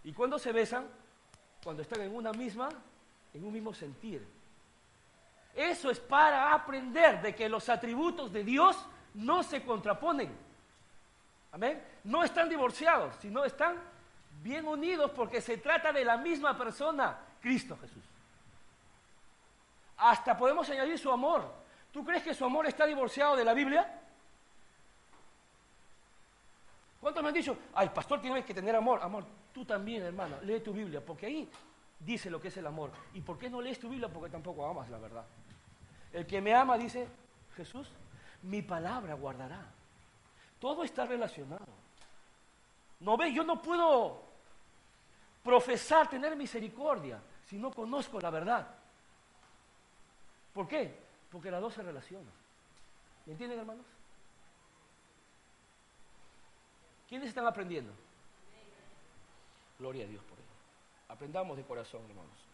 A: ¿Y cuándo se besan? Cuando están en una misma, en un mismo sentir. Eso es para aprender de que los atributos de Dios no se contraponen. Amén. No están divorciados, sino están bien unidos porque se trata de la misma persona, Cristo Jesús. Hasta podemos añadir su amor. ¿Tú crees que su amor está divorciado de la Biblia? ¿Cuántos me han dicho, ay, pastor tiene que tener amor? Amor, tú también, hermano, lee tu Biblia, porque ahí dice lo que es el amor. ¿Y por qué no lees tu Biblia? Porque tampoco amas la verdad. El que me ama, dice Jesús, mi palabra guardará. Todo está relacionado. No ve, yo no puedo profesar tener misericordia si no conozco la verdad. ¿Por qué? Porque las dos se relacionan. ¿Me entienden, hermanos? ¿Quiénes están aprendiendo? Gloria a Dios por ello. Aprendamos de corazón, hermanos.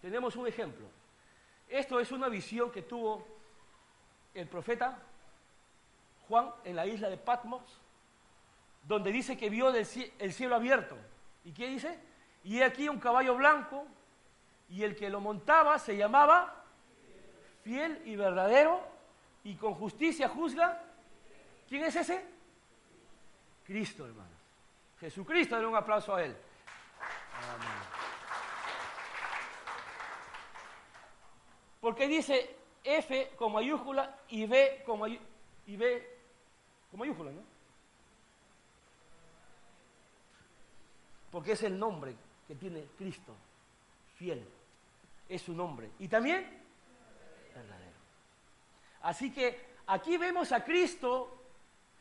A: Tenemos un ejemplo. Esto es una visión que tuvo el profeta Juan en la isla de Patmos, donde dice que vio el cielo abierto. ¿Y qué dice? Y aquí un caballo blanco, y el que lo montaba se llamaba fiel y verdadero, y con justicia juzga. ¿Quién es ese? Cristo, hermanos. Jesucristo, denle un aplauso a él. Porque dice F con mayúscula y B con, mayúscula, ¿no? Porque es el nombre que tiene Cristo, fiel. Es su nombre. Y también verdadero. Así que aquí vemos a Cristo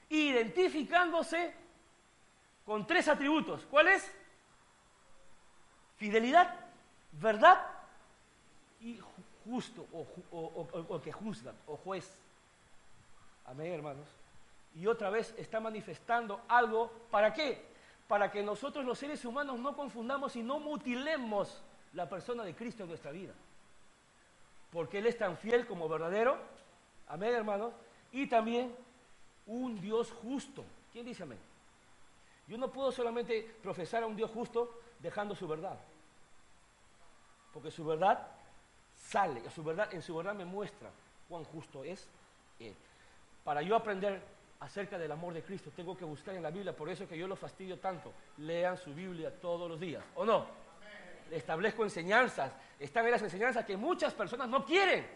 A: identificándose con tres atributos. ¿Cuáles? Fidelidad, verdad justo o, que juzga o juez. Amén, hermanos. Y otra vez está manifestando algo, ¿para qué? Para que nosotros los seres humanos no confundamos y no mutilemos la persona de Cristo en nuestra vida. Porque Él es tan fiel como verdadero. Amén, hermanos. Y también un Dios justo. ¿Quién dice amén? Yo no puedo solamente profesar a un Dios justo dejando su verdad. Porque su verdad sale, en su verdad me muestra cuán justo es Él. Para yo aprender acerca del amor de Cristo, tengo que buscar en la Biblia, por eso es que yo lo fastidio tanto. Lean su Biblia todos los días, ¿o no? Establezco enseñanzas, están en las enseñanzas que muchas personas no quieren.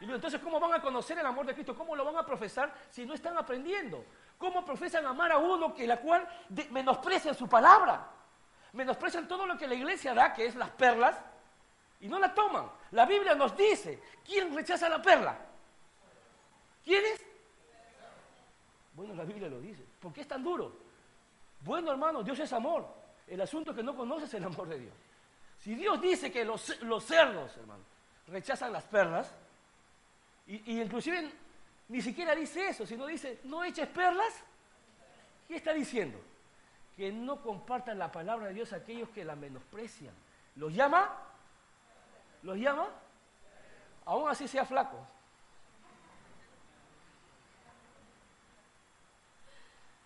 A: Y entonces, ¿cómo van a conocer el amor de Cristo? ¿Cómo lo van a profesar si no están aprendiendo? ¿Cómo profesan amar a uno que la cual menosprecian su palabra? Menosprecian todo lo que la iglesia da, que es las perlas, y no la toman. La Biblia nos dice, ¿quién rechaza la perla? ¿Quién es? Bueno, la Biblia lo dice. ¿Por qué es tan duro? Bueno, hermano, Dios es amor. El asunto es que no conoces el amor de Dios. Si Dios dice que los, cerdos, hermano, rechazan las perlas, y, inclusive ni siquiera dice eso, sino dice, no eches perlas, ¿qué está diciendo? Que no compartan la palabra de Dios aquellos que la menosprecian. Los llama, los llama, aún así sea flaco.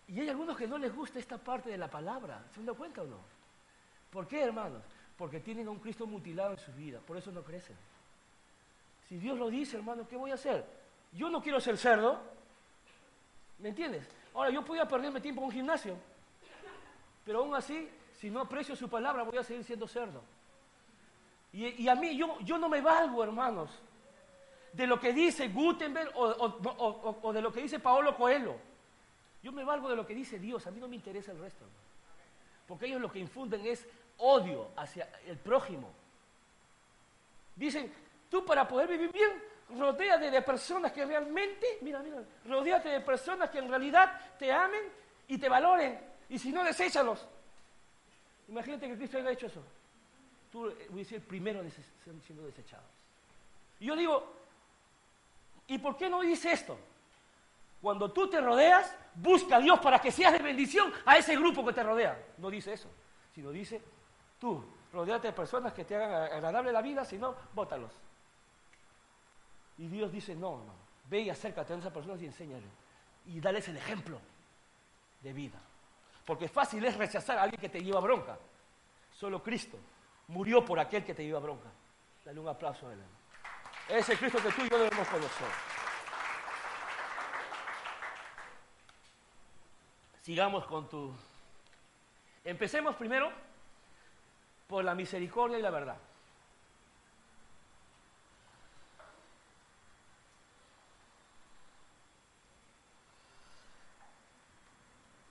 A: Y hay algunos que no les gusta esta parte de la palabra. ¿Se han dado cuenta o no? ¿Por qué, hermanos? Porque tienen a un Cristo mutilado en su vida. Por eso no crecen. Si Dios lo dice, hermano, ¿qué voy a hacer? Yo no quiero ser cerdo. ¿Me entiendes? Ahora, yo podía perderme tiempo en un gimnasio. Pero aún así, si no aprecio su palabra, voy a seguir siendo cerdo. Y, a mí, yo, yo no me valgo, hermanos, de lo que dice Gutenberg o, o de lo que dice Paolo Coelho. Yo me valgo de lo que dice Dios, a mí no me interesa el resto. Porque ellos lo que infunden es odio hacia el prójimo. Dicen, tú para poder vivir bien, rodéate de personas que realmente, mira, mira, rodéate de personas que en realidad te amen y te valoren. Y si no, deséchalos. Imagínate que Cristo haya hecho eso. Tú a ser el primero siendo desechados. Y yo digo, ¿y por qué no dice esto? Cuando tú te rodeas, busca a Dios para que seas de bendición a ese grupo que te rodea. No dice eso, sino dice, tú, rodeate de personas que te hagan agradable la vida, si no, bótalos. Y Dios dice, no, no, ve y acércate a esas personas y enséñale. Y dales el ejemplo de vida. Porque fácil es rechazar a alguien que te lleva bronca. Solo Cristo murió por aquel que te lleva bronca. Dale un aplauso a él. Ese Cristo que tú y yo debemos conocer. sigamos con tu... Empecemos primero por la misericordia y la verdad.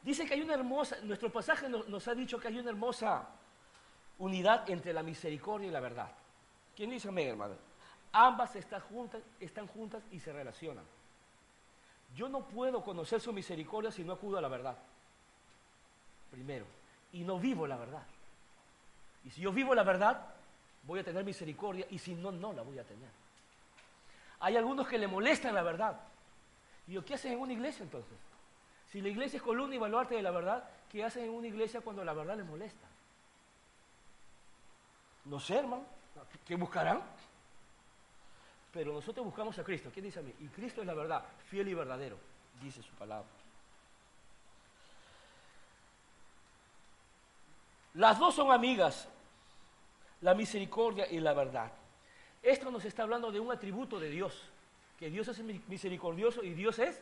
A: Dice que hay una hermosa, nuestro pasaje nos, ha dicho que hay una hermosa unidad entre la misericordia y la verdad. ¿Quién dice amén, hermano? Ambas están juntas, están juntas y se relacionan. Yo no puedo conocer su misericordia si no acudo a la verdad. Primero. Y no vivo la verdad. Y si yo vivo la verdad, voy a tener misericordia. Y si no, no la voy a tener. Hay algunos que le molestan la verdad. ¿Y qué hacen en una iglesia entonces? Si la iglesia es columna y baluarte de la verdad, ¿qué hacen en una iglesia cuando la verdad les molesta? No sé, hermano. ¿Qué buscarán? Pero nosotros buscamos a Cristo. ¿Quién dice a mí? Y Cristo es la verdad, fiel y verdadero, dice su palabra. Las dos son amigas, la misericordia y la verdad. Esto nos está hablando de un atributo de Dios, que Dios es misericordioso y Dios es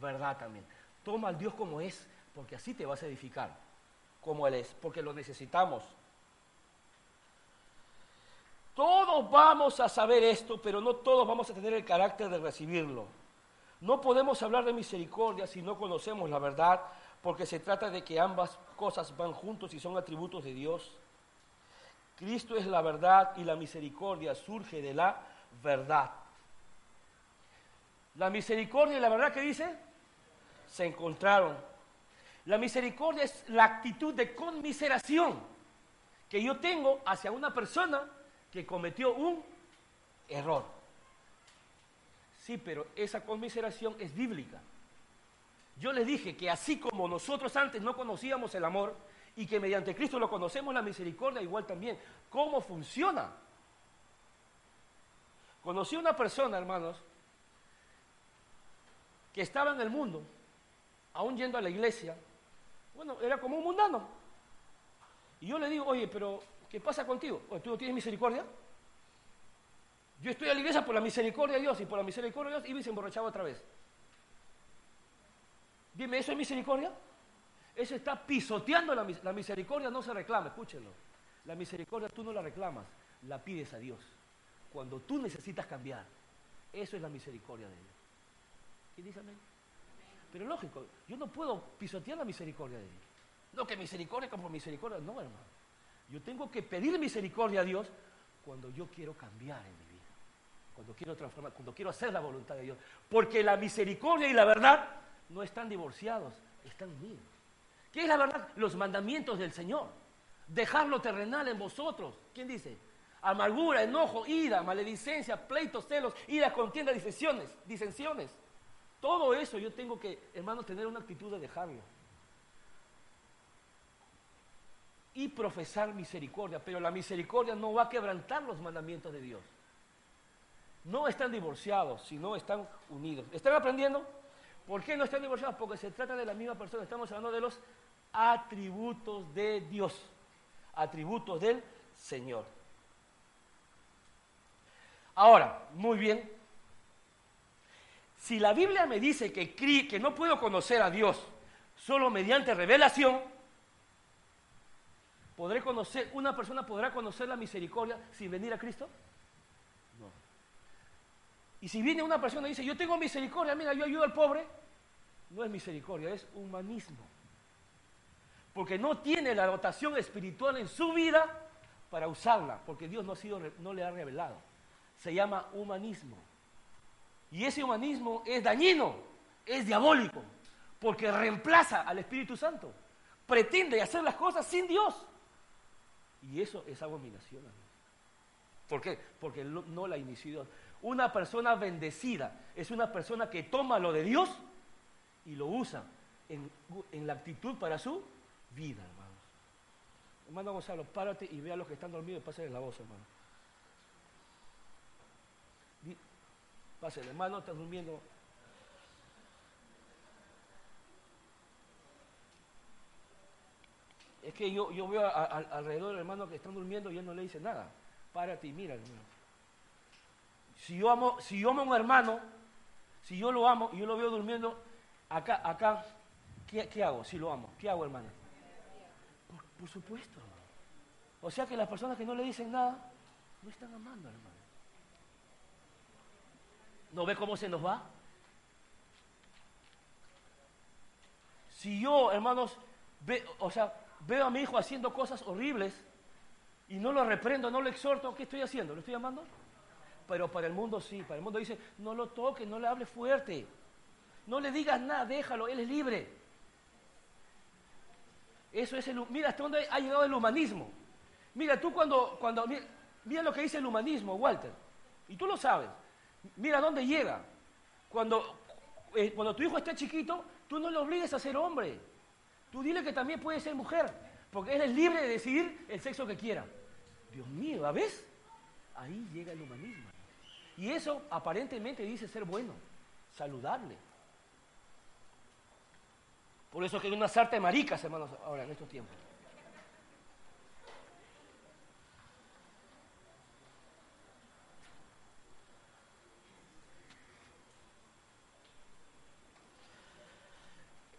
A: verdad también. Toma al Dios como es, porque así te vas a edificar, como Él es, porque lo necesitamos. Todos vamos a saber esto, pero no todos vamos a tener el carácter de recibirlo. No podemos hablar de misericordia si no conocemos la verdad, porque se trata de que ambas cosas van juntos y son atributos de Dios. Cristo es la verdad y la misericordia surge de la verdad. La misericordia y la verdad que dice se encontraron. La misericordia es la actitud de conmiseración que yo tengo hacia una persona que cometió un error. Sí, pero esa conmiseración es bíblica. Yo les dije que así como nosotros antes no conocíamos el amor y que mediante Cristo lo conocemos la misericordia, igual también. ¿Cómo funciona? Conocí a una persona, hermanos, que estaba en el mundo, aún yendo a la iglesia, bueno, era como un mundano. Y yo le digo, oye, pero ¿qué pasa contigo? ¿Tú no tienes misericordia? Yo estoy a la iglesia por la misericordia de Dios y por la misericordia de Dios y se emborrachaba otra vez. Dime, ¿eso es misericordia? Eso está pisoteando la, la misericordia, no se reclama, escúchenlo. La misericordia tú no la reclamas, la pides a Dios. Cuando tú necesitas cambiar, eso es la misericordia de Dios. ¿Qué dice amén? Pero lógico, yo no puedo pisotear la misericordia de Dios. No que misericordia como misericordia, no hermano. Yo tengo que pedir misericordia a Dios cuando yo quiero cambiar en mi vida cuando quiero transformar, cuando quiero hacer la voluntad de Dios. Porque la misericordia y la verdad no están divorciados, están unidos. ¿Qué es la verdad? Los mandamientos del Señor. Dejar lo terrenal en vosotros. ¿Quién dice? Amargura, enojo, ira, maledicencia, pleitos, celos, ira, contienda, disensiones, disensiones. Todo eso yo tengo que, hermano, tener una actitud de dejarlo. Y profesar misericordia, pero la misericordia no va a quebrantar los mandamientos de Dios no están divorciados, sino están unidos. ¿Están aprendiendo? ¿Por qué no están divorciados? Porque se trata de la misma persona. Estamos hablando de los atributos de Dios, atributos del Señor. Ahora, muy bien, si la Biblia me dice que, que no puedo conocer a Dios solo mediante revelación, ¿podré conocer, una persona podrá conocer la misericordia sin venir a Cristo? Y si viene una persona y dice, yo tengo misericordia, mira, yo ayudo al pobre, no es misericordia, es humanismo. Porque no tiene la dotación espiritual en su vida para usarla, porque Dios no, ha sido, no le ha revelado. Se llama humanismo. Y ese humanismo es dañino, es diabólico, porque reemplaza al Espíritu Santo. Pretende hacer las cosas sin Dios. Y eso es abominación. ¿Por qué? Porque no la inició Dios. Una persona bendecida es una persona que toma lo de Dios y lo usa en, la actitud para su vida, hermanos. Hermano Gonzalo, párate y ve a los que están dormidos y pásale la voz, hermano. Pásale, hermano, está durmiendo. Es que yo, yo veo alrededor del hermano que están durmiendo y él no le dice nada. Párate y mira, hermano. Si yo amo, si yo amo a un hermano, si yo lo amo y yo lo veo durmiendo, acá, acá, ¿qué, hago si lo amo? ¿Qué hago, hermano? Por, supuesto, O sea que las personas que no le dicen nada, no están amando, hermano. ¿No ve cómo se nos va? Si yo, hermanos, o sea, veo a mi hijo haciendo cosas horribles y no lo reprendo, no lo exhorto, ¿qué estoy haciendo? ¿Lo estoy amando? pero para el mundo sí. Para el mundo dice, no lo toques, no le hables fuerte. No le digas nada, déjalo, él es libre. Eso es el... Mira hasta dónde ha llegado el humanismo. Mira, tú cuando... cuando mira, lo que dice el humanismo, Walter. Y tú lo sabes. Mira dónde llega. Cuando, eh, cuando tu hijo está chiquito, tú no le obligues a ser hombre. Tú dile que también puede ser mujer. Porque él es libre de decidir el sexo que quiera. Dios mío, ¿la ves? Ahí llega el humanismo. Y eso aparentemente dice ser bueno, saludable. Por eso que hay una sarta de maricas, hermanos, ahora en estos tiempos.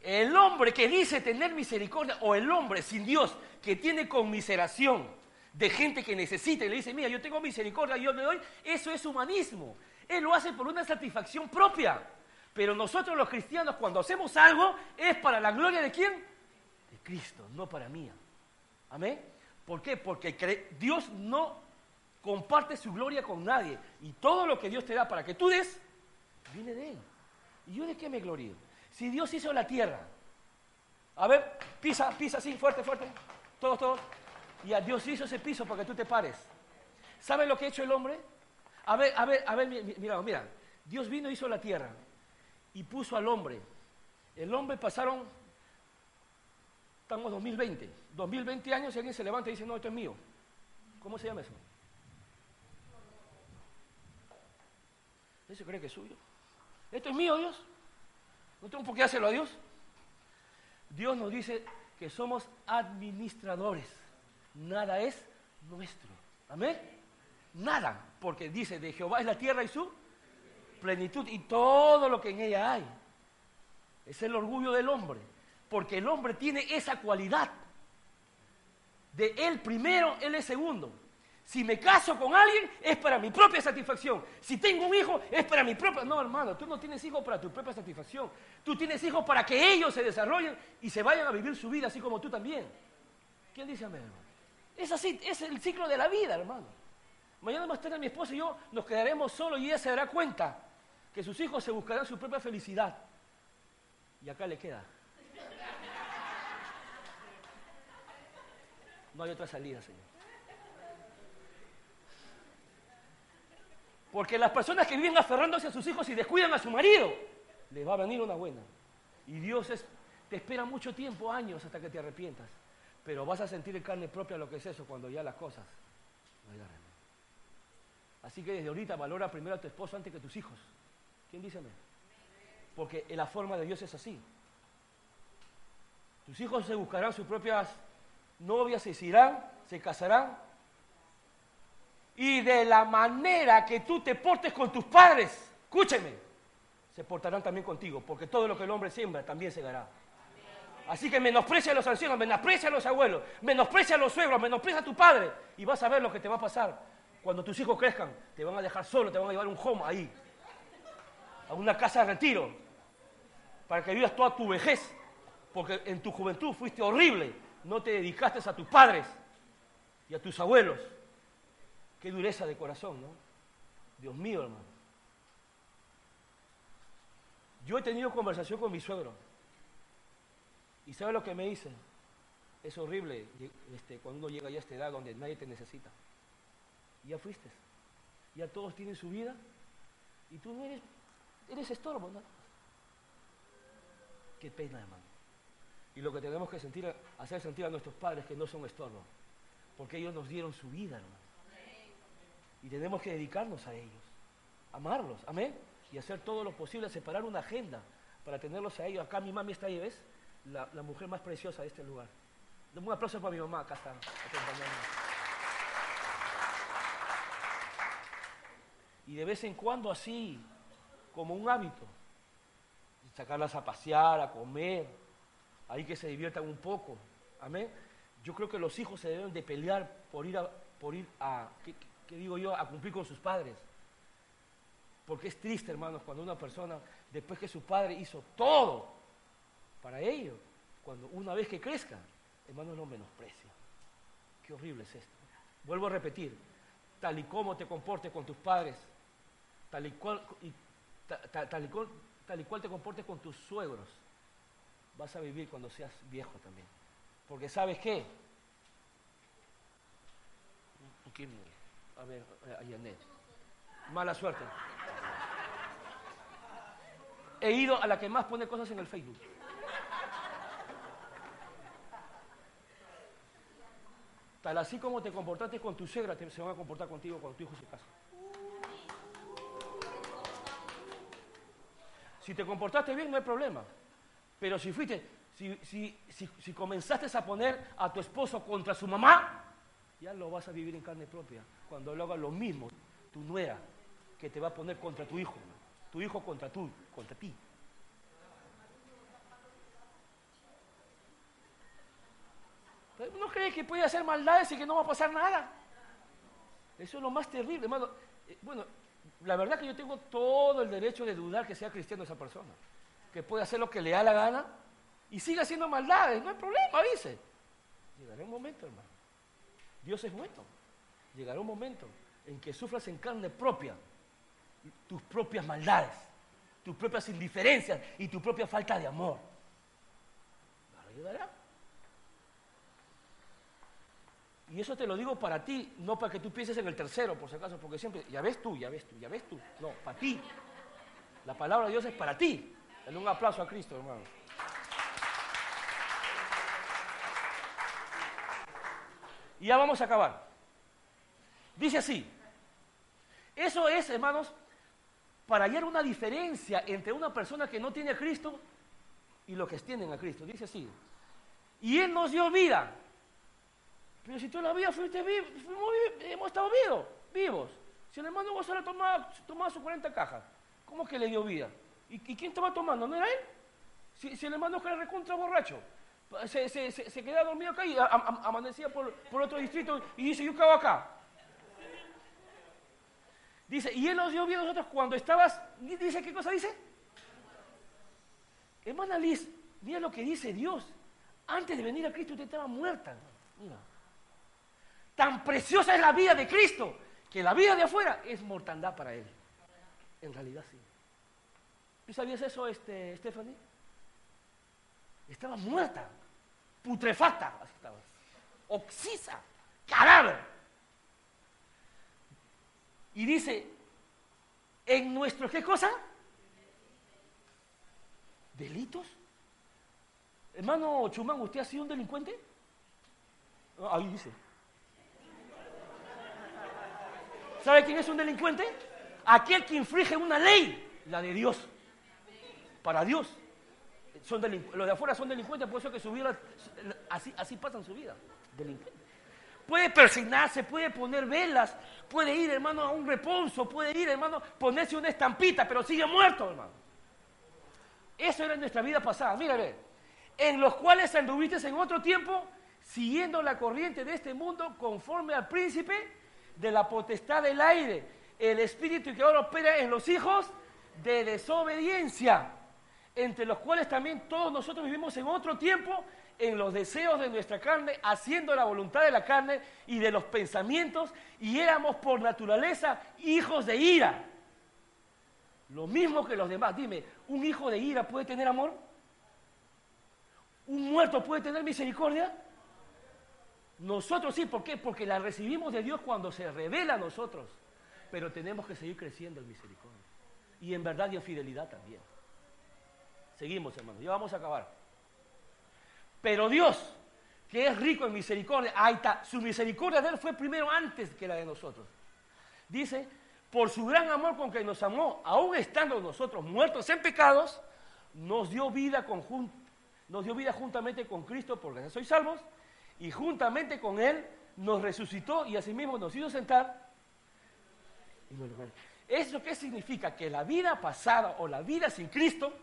A: El hombre que dice tener misericordia o el hombre sin Dios que tiene conmiseración de gente que necesita y le dice, mira, yo tengo misericordia, yo le doy, eso es humanismo. Él lo hace por una satisfacción propia. Pero nosotros los cristianos cuando hacemos algo es para la gloria de quién? De Cristo, no para mía. Amén. ¿Por qué? Porque Dios no comparte su gloria con nadie. Y todo lo que Dios te da para que tú des, viene de Él. ¿Y yo de qué me glorío? Si Dios hizo la tierra, a ver, pisa, pisa así, fuerte, fuerte, todos, todos. Y a Dios hizo ese piso para que tú te pares. ¿Sabes lo que ha hecho el hombre? A ver, a ver, a ver, mira, mira. Dios vino y hizo la tierra y puso al hombre. El hombre pasaron, estamos 2020, 2020 años y alguien se levanta y dice, no, esto es mío. ¿Cómo se llama eso? Eso cree que es suyo. Esto es mío, Dios. No tengo por qué hacerlo a Dios. Dios nos dice que somos administradores. Nada es nuestro. Amén. Nada. Porque dice, de Jehová es la tierra y su plenitud y todo lo que en ella hay. Es el orgullo del hombre. Porque el hombre tiene esa cualidad. De él primero, él es segundo. Si me caso con alguien es para mi propia satisfacción. Si tengo un hijo es para mi propia... No, hermano, tú no tienes hijos para tu propia satisfacción. Tú tienes hijos para que ellos se desarrollen y se vayan a vivir su vida así como tú también. ¿Quién dice amén, hermano? Es así, es el ciclo de la vida, hermano. Mañana más tarde mi esposa y yo nos quedaremos solos y ella se dará cuenta que sus hijos se buscarán su propia felicidad. Y acá le queda. No hay otra salida, Señor. Porque las personas que viven aferrándose a sus hijos y descuidan a su marido, les va a venir una buena. Y Dios te espera mucho tiempo, años, hasta que te arrepientas. Pero vas a sentir en carne propia lo que es eso cuando ya las cosas no hay Así que desde ahorita valora primero a tu esposo antes que a tus hijos. ¿Quién dice amén? Porque la forma de Dios es así. Tus hijos se buscarán sus propias novias, se irán, se casarán, y de la manera que tú te portes con tus padres, escúcheme, se portarán también contigo, porque todo lo que el hombre siembra también se dará. Así que menosprecia a los ancianos, menosprecia a los abuelos, menosprecia a los suegros, menosprecia a tu padre y vas a ver lo que te va a pasar. Cuando tus hijos crezcan, te van a dejar solo, te van a llevar un home ahí, a una casa de retiro, para que vivas toda tu vejez, porque en tu juventud fuiste horrible, no te dedicaste a tus padres y a tus abuelos. Qué dureza de corazón, ¿no? Dios mío, hermano. Yo he tenido conversación con mi suegro. ¿Y sabe lo que me dice? Es horrible este, cuando uno llega ya a esta edad donde nadie te necesita. ya fuiste. Ya todos tienen su vida y tú no eres, eres estorbo, ¿no? Qué pena, hermano. Y lo que tenemos que sentir, hacer sentir a nuestros padres que no son estorbo, porque ellos nos dieron su vida, hermano. Y tenemos que dedicarnos a ellos, amarlos, amén. Y hacer todo lo posible, separar una agenda para tenerlos a ellos. Acá mi mami está ahí, ¿ves? La, mujer más preciosa de este lugar. un aplauso para mi mamá, acá está, Y de vez en cuando así, como un hábito, sacarlas a pasear, a comer, ahí que se diviertan un poco. Amén. Yo creo que los hijos se deben de pelear por ir a, por ir a que digo yo, a cumplir con sus padres. Porque es triste, hermanos, cuando una persona, después que su padre hizo todo para ello, cuando una vez que crezca, hermanos, no menosprecia. Qué horrible es esto. Vuelvo a repetir, tal y como te comportes con tus padres, tal y cual, tal, y cual, tal y cual te comportes con tus suegros, vas a vivir cuando seas viejo también. Porque sabes qué? ¿Qué a ver, a Yanet. Mala suerte. He ido a la que más pone cosas en el Facebook. Tal así como te comportaste con tu suegra, se van a comportar contigo cuando tu hijo se casa. Si te comportaste bien, no hay problema. Pero si fuiste, si, si, si comenzaste a poner a tu esposo contra su mamá, ya lo vas a vivir en carne propia. Cuando lo haga lo mismo, tu nuera, que te va a poner contra tu hijo, tu hijo contra tú, contra ti. ¿No crees que puede hacer maldades y que no va a pasar nada? Eso es lo más terrible, hermano. Eh, bueno, la verdad que yo tengo todo el derecho de dudar que sea cristiano esa persona, que puede hacer lo que le da la gana y siga haciendo maldades, no hay problema, dice. Llegará un momento, hermano. Dios es bueno. Llegará un momento en que sufras en carne propia tus propias maldades, tus propias indiferencias y tu propia falta de amor. ayudará? Y eso te lo digo para ti, no para que tú pienses en el tercero, por si acaso, porque siempre, ya ves tú, ya ves tú, ya ves tú. No, para ti. La palabra de Dios es para ti. Dale un aplauso a Cristo, hermano. Y ya vamos a acabar. Dice así. Eso es, hermanos, para hallar una diferencia entre una persona que no tiene a Cristo y los que tienen a Cristo. Dice así. Y Él nos dio vida pero si toda la vida fuiste vivo, hemos estado vivos, vivos. Si el hermano Gonzalo tomaba, tomaba sus 40 cajas, ¿cómo que le dio vida? ¿Y, quién estaba tomando? ¿No era él? Si, el hermano era recontra borracho, se, se, dormido acá y amanecía por, otro distrito y dice, yo acabo acá. Dice, y él nos dio vida a nosotros cuando estabas, dice, ¿qué cosa dice? Hermana Liz, mira lo que dice Dios. Antes de venir a Cristo usted estaba muerta. Tan preciosa es la vida de Cristo que la vida de afuera es mortandad para Él. En realidad sí. ¿Tú sabías eso, este, Stephanie? Estaba muerta, putrefacta, así. Oxisa, cadáver. Y dice, en nuestro, ¿qué cosa? ¿Delitos? Hermano Chumán, ¿usted ha sido un delincuente? Ah, ahí dice. ¿Sabe quién es un delincuente? Aquel que infringe una ley, la de Dios. Para Dios. Son los de afuera son delincuentes, por eso que su vida, así, así pasan su vida. Delincuente. Puede persignarse, puede poner velas, puede ir, hermano, a un reponso, puede ir, hermano, ponerse una estampita, pero sigue muerto, hermano. Eso era en nuestra vida pasada. Mírame, en los cuales anduviste en otro tiempo, siguiendo la corriente de este mundo, conforme al príncipe de la potestad del aire, el espíritu que ahora opera en los hijos de desobediencia, entre los cuales también todos nosotros vivimos en otro tiempo en los deseos de nuestra carne, haciendo la voluntad de la carne y de los pensamientos, y éramos por naturaleza hijos de ira. Lo mismo que los demás. Dime, ¿un hijo de ira puede tener amor? ¿Un muerto puede tener misericordia? Nosotros sí, ¿por qué? Porque la recibimos de Dios cuando se revela a nosotros. Pero tenemos que seguir creciendo en misericordia. Y en verdad y en fidelidad también. Seguimos, hermanos. Ya vamos a acabar. Pero Dios, que es rico en misericordia. Su misericordia de Él fue primero antes que la de nosotros. Dice, por su gran amor con que nos amó, aún estando nosotros muertos en pecados, nos dio vida, nos dio vida juntamente con Cristo, porque sois salvos y juntamente con Él nos resucitó y asimismo nos hizo sentar. ¿Eso qué significa? Que la vida pasada o la vida sin Cristo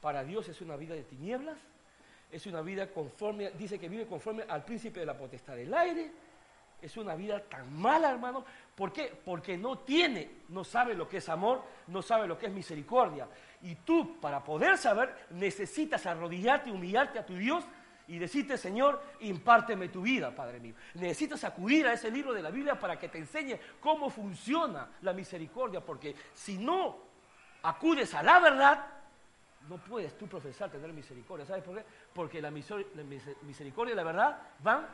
A: para Dios es una vida de tinieblas, es una vida conforme, dice que vive conforme al príncipe de la potestad del aire, es una vida tan mala, hermano. ¿Por qué? Porque no tiene, no sabe lo que es amor, no sabe lo que es misericordia. Y tú, para poder saber, necesitas arrodillarte, humillarte a tu Dios y decirte, Señor, impárteme tu vida, Padre mío. Necesitas acudir a ese libro de la Biblia para que te enseñe cómo funciona la misericordia, porque si no acudes a la verdad, no puedes tú profesar tener misericordia. ¿Sabes por qué? Porque la misericordia y la verdad van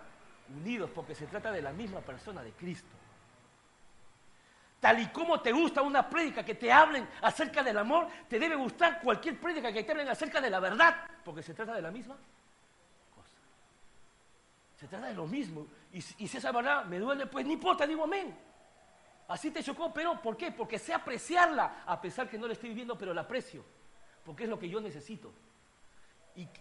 A: unidos, porque se trata de la misma persona de Cristo. Tal y como te gusta una prédica que te hablen acerca del amor, te debe gustar cualquier prédica que te hablen acerca de la verdad, porque se trata de la misma se trata de lo mismo. Y, si esa verdad me duele, pues ni importa, digo amén. Así te chocó, pero ¿por qué? Porque sé apreciarla, a pesar que no la estoy viviendo, pero la aprecio. Porque es lo que yo necesito.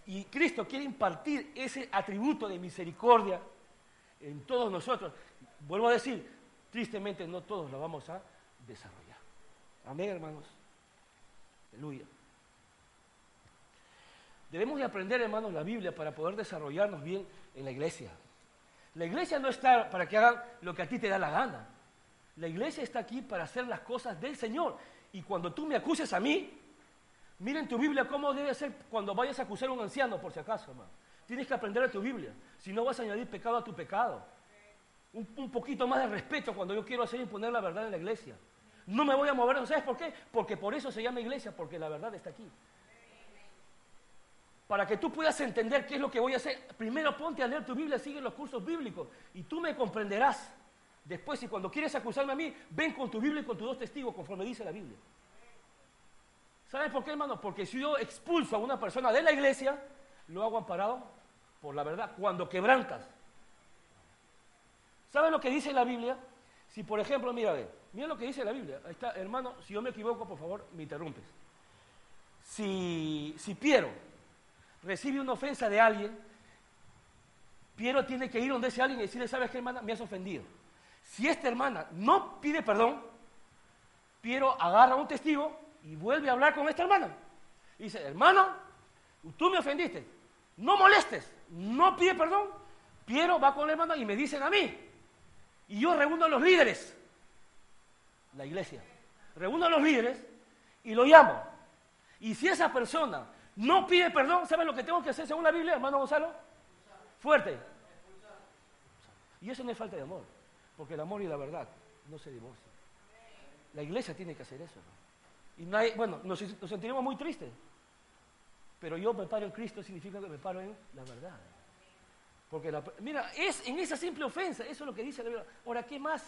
A: Y, Cristo quiere impartir ese atributo de misericordia en todos nosotros. Vuelvo a decir, tristemente no todos lo vamos a desarrollar. Amén, hermanos. Aleluya. Debemos de aprender, hermanos, la Biblia para poder desarrollarnos bien en la iglesia. La iglesia no está para que hagan lo que a ti te da la gana. La iglesia está aquí para hacer las cosas del Señor. Y cuando tú me acuses a mí, miren tu Biblia cómo debe ser cuando vayas a acusar a un anciano, por si acaso, hermano. Tienes que aprender a tu Biblia. Si no vas a añadir pecado a tu pecado. Un, poquito más de respeto cuando yo quiero hacer imponer la verdad en la iglesia. No me voy a mover, ¿no sabes por qué? Porque por eso se llama iglesia, porque la verdad está aquí. Para que tú puedas entender qué es lo que voy a hacer, primero ponte a leer tu Biblia, sigue los cursos bíblicos y tú me comprenderás. Después, si cuando quieres acusarme a mí, ven con tu Biblia y con tus dos testigos, conforme dice la Biblia. ¿Sabes por qué, hermano? Porque si yo expulso a una persona de la iglesia, lo hago amparado por la verdad, cuando quebrantas. ¿Sabes lo que dice la Biblia? Si, por ejemplo, mira, ve, mira lo que dice la Biblia. Ahí está, hermano, si yo me equivoco, por favor, me interrumpes. Si, si Piero recibe una ofensa de alguien, Piero tiene que ir donde ese alguien y decirle, ¿sabes qué, hermana? Me has ofendido. Si esta hermana no pide perdón, Piero agarra un testigo y vuelve a hablar con esta hermana. Y dice, hermano, tú me ofendiste, no molestes, no pide perdón. Piero va con la hermana y me dicen a mí. Y yo reúno a los líderes, la iglesia, reúno a los líderes y lo llamo. Y si esa persona no pide perdón, ¿saben lo que tengo que hacer según la Biblia, hermano Gonzalo? Fuerte. Y eso no es falta de amor, porque el amor y la verdad no se divorcian. La iglesia tiene que hacer eso. Y bueno, nos, sentiremos muy tristes, pero yo me paro en Cristo significa que me paro en la verdad. Porque la, mira, es en esa simple ofensa, eso es lo que dice la Biblia. Ahora, ¿qué más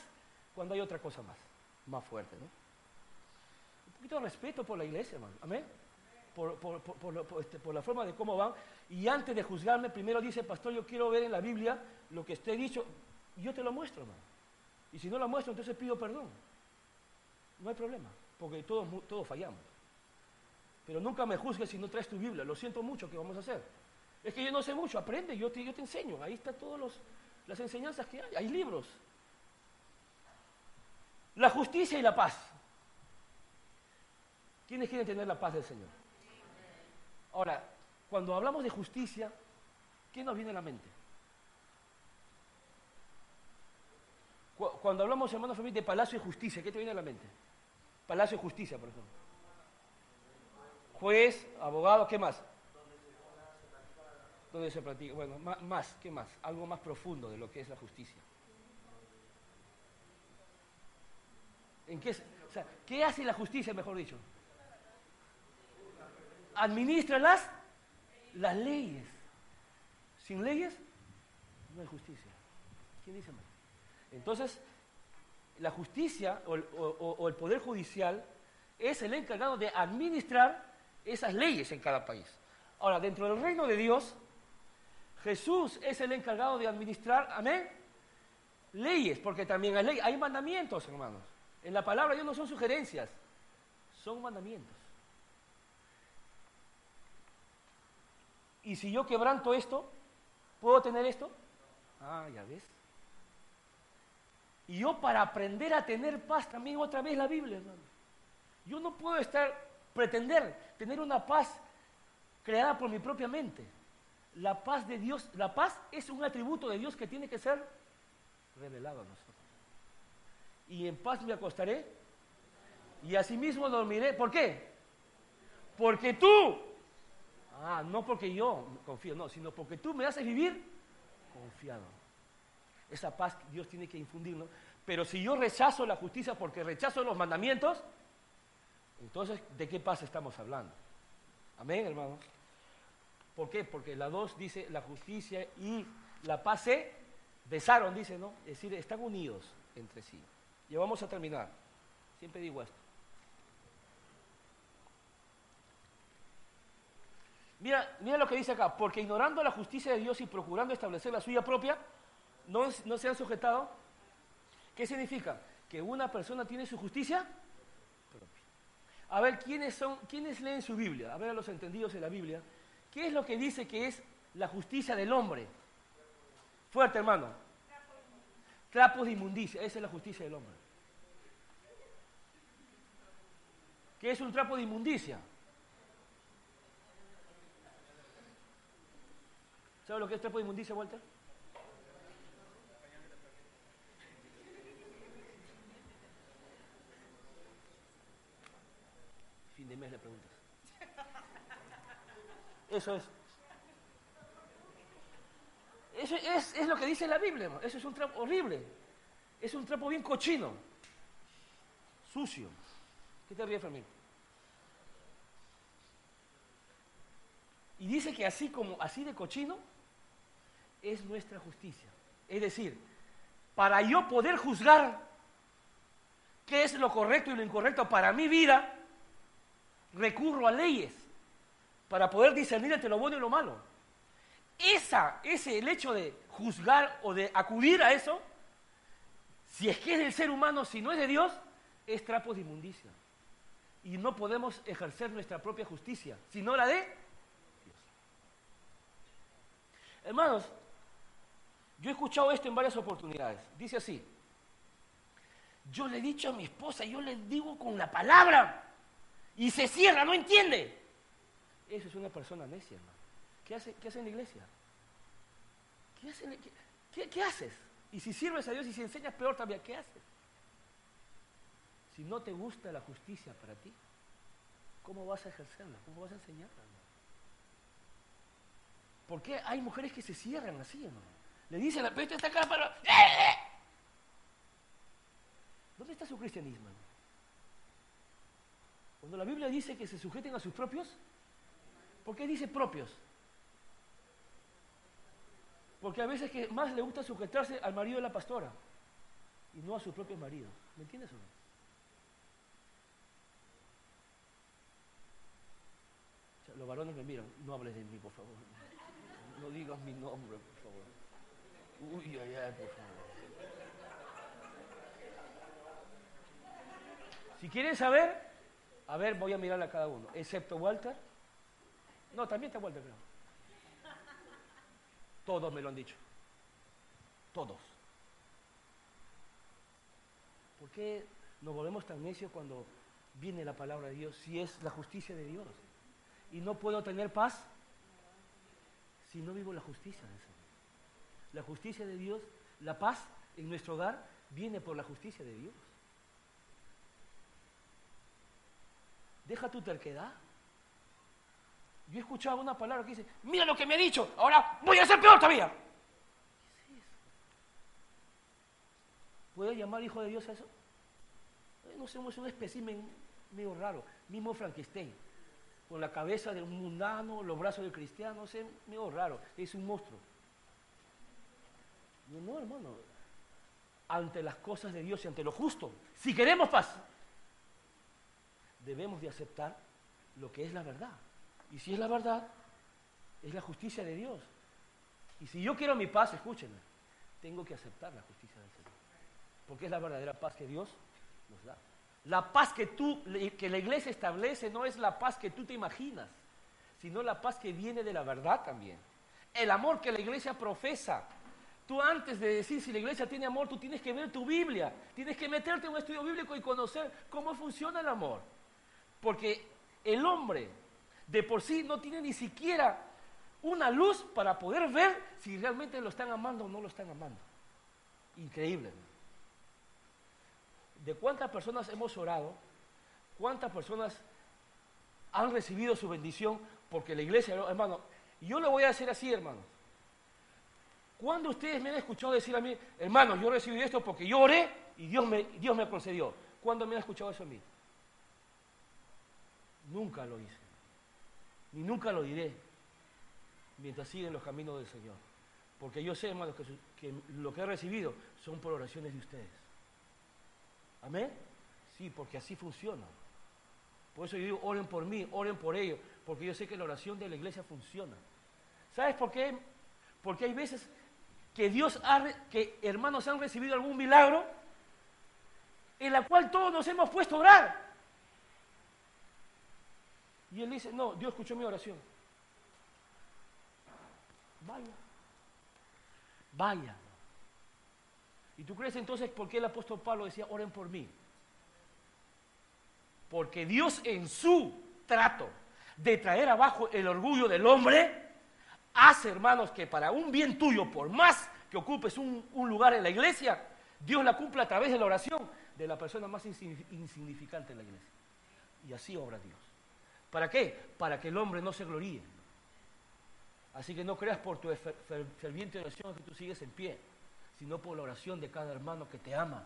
A: cuando hay otra cosa más, más fuerte? ¿no? Un poquito de respeto por la iglesia, hermano. Amén. Este, por, la forma de cómo van. Y antes de juzgarme, primero dice, pastor, yo quiero ver en la Biblia lo que esté dicho. Yo te lo muestro, hermano. Y si no lo muestro, entonces pido perdón. No hay problema, porque todos, todos fallamos. Pero nunca me juzgues si no traes tu Biblia. Lo siento mucho, ¿qué vamos a hacer? Es que yo no sé mucho, aprende, yo te, yo te enseño. Ahí están todas las enseñanzas que hay, hay libros. La justicia y la paz. ¿Quiénes quieren tener la paz del Señor? Ahora, cuando hablamos de justicia, ¿qué nos viene a la mente? Cuando hablamos, hermanos, de Palacio de Justicia, ¿qué te viene a la mente? Palacio de Justicia, por ejemplo. Juez, abogado, ¿qué más? Donde se practica. Bueno, más, ¿qué más? Algo más profundo de lo que es la justicia. ¿En qué, o sea, ¿Qué hace la justicia, mejor dicho? administra las, las leyes. Sin leyes no hay justicia. ¿Quién dice más? Entonces, la justicia o el, poder judicial es el encargado de administrar esas leyes en cada país. Ahora, dentro del reino de Dios, Jesús es el encargado de administrar, amén, leyes, porque también hay leyes, hay mandamientos, hermanos. En la palabra de Dios no son sugerencias, son mandamientos. Y si yo quebranto esto, ¿puedo tener esto? Ah, ya ves. Y yo para aprender a tener paz también otra vez la Biblia, hermano. Yo no puedo estar, pretender tener una paz creada por mi propia mente. La paz de Dios, la paz es un atributo de Dios que tiene que ser revelado a nosotros. Y en paz me acostaré y asimismo dormiré. ¿Por qué? Porque tú Ah, no porque yo confío, no, sino porque tú me haces vivir confiado. Esa paz Dios tiene que infundirnos. Pero si yo rechazo la justicia porque rechazo los mandamientos, entonces, ¿de qué paz estamos hablando? Amén, hermanos. ¿Por qué? Porque la dos dice la justicia y la paz se besaron, dice, ¿no? Es decir, están unidos entre sí. Y vamos a terminar. Siempre digo esto. Mira, mira lo que dice acá, porque ignorando la justicia de Dios y procurando establecer la suya propia, no, no se han sujetado. ¿Qué significa? Que una persona tiene su justicia. A ver, ¿quiénes, son, ¿quiénes leen su Biblia? A ver los entendidos de la Biblia. ¿Qué es lo que dice que es la justicia del hombre? Fuerte, hermano. Trapos de inmundicia, esa es la justicia del hombre. ¿Qué es un trapo de inmundicia? ¿Sabe lo que es trapo de inmundicia, Walter? Mes le preguntas. Eso es. Eso es, lo que dice la Biblia, eso es un trapo horrible. Es un trapo bien cochino, sucio. ¿Qué te ríes, Fermín? Y dice que así como así de cochino es nuestra justicia. Es decir, para yo poder juzgar qué es lo correcto y lo incorrecto para mi vida, recurro a leyes para poder discernir entre lo bueno y lo malo. Esa, ese, el hecho de juzgar o de acudir a eso, si es que es del ser humano, si no es de Dios, es trapo de inmundicia. Y no podemos ejercer nuestra propia justicia, sino la de Dios. Hermanos, yo he escuchado esto en varias oportunidades. Dice así, yo le he dicho a mi esposa, yo le digo con la palabra, y se cierra, no entiende. Eso es una persona necia, hermano. ¿Qué hace, qué hace en la iglesia? ¿Qué, haces? Y si sirves a Dios y si enseñas peor todavía, ¿qué haces? Si no te gusta la justicia para ti, ¿cómo vas a ejercerla? ¿Cómo vas a enseñarla? ¿Por qué hay mujeres que se cierran así, hermano? Le dicen, pero esta acá para... ¿Dónde está su cristianismo? Cuando la Biblia dice que se sujeten a sus propios, ¿por qué dice propios? Porque a veces que más le gusta sujetarse al marido de la pastora y no a su propio marido. ¿Me entiendes o no? los varones me miran, no hables de mí, por favor. No digas mi nombre, por favor. Uy, ay, ay, por favor. Si quieren saber, a ver, voy a mirar a cada uno, excepto Walter. No, también está Walter, creo. Todos me lo han dicho. Todos. ¿Por qué nos volvemos tan necios cuando viene la palabra de Dios si es la justicia de Dios? Y no puedo tener paz si no vivo la justicia de Dios. La justicia de Dios, la paz en nuestro hogar viene por la justicia de Dios. Deja tu terquedad. Yo he escuchado una palabra que dice, mira lo que me ha dicho, ahora voy a ser peor todavía. ¿Qué llamar hijo de Dios a eso? Eh, no es un espécimen medio raro, mismo Frankenstein, con la cabeza de un mundano, los brazos del cristiano, no sé, medio raro, es un monstruo. No, no, hermano, ante las cosas de Dios y ante lo justo, si queremos paz, debemos de aceptar lo que es la verdad. Y si es la verdad, es la justicia de Dios. Y si yo quiero mi paz, escúchenme, tengo que aceptar la justicia del Señor. Porque es la verdadera paz que Dios nos da. La paz que tú, que la iglesia establece no es la paz que tú te imaginas, sino la paz que viene de la verdad también. El amor que la iglesia profesa. Tú antes de decir si la iglesia tiene amor, tú tienes que ver tu Biblia, tienes que meterte en un estudio bíblico y conocer cómo funciona el amor. Porque el hombre de por sí no tiene ni siquiera una luz para poder ver si realmente lo están amando o no lo están amando. Increíble. ¿De cuántas personas hemos orado? ¿Cuántas personas han recibido su bendición? Porque la iglesia, hermano, yo le voy a decir así, hermano. ¿Cuándo ustedes me han escuchado decir a mí, hermano, yo recibí esto porque yo oré y Dios me, Dios me concedió? ¿Cuándo me han escuchado eso a mí? Nunca lo hice ni nunca lo diré mientras siguen los caminos del Señor. Porque yo sé, hermanos, que, lo que he recibido son por oraciones de ustedes. ¿Amén? Sí, porque así funciona. Por eso yo digo, oren por mí, oren por ellos, porque yo sé que la oración de la iglesia funciona. ¿Sabes por qué? Porque hay veces que Dios ha, que hermanos han recibido algún milagro en la cual todos nos hemos puesto a orar. Y él dice, no, Dios escuchó mi oración. Vaya. Vaya. ¿Y tú crees entonces por qué el apóstol Pablo decía, oren por mí? Porque Dios en su trato de traer abajo el orgullo del hombre, hace, hermanos, que para un bien tuyo, por más que ocupes un, lugar en la iglesia, Dios la cumple a través de la oración de la persona más insignificante en la iglesia. Y así obra Dios. ¿Para qué? Para que el hombre no se gloríe. Así que no creas por tu ferviente oración que tú sigues en pie, sino por la oración de cada hermano que te ama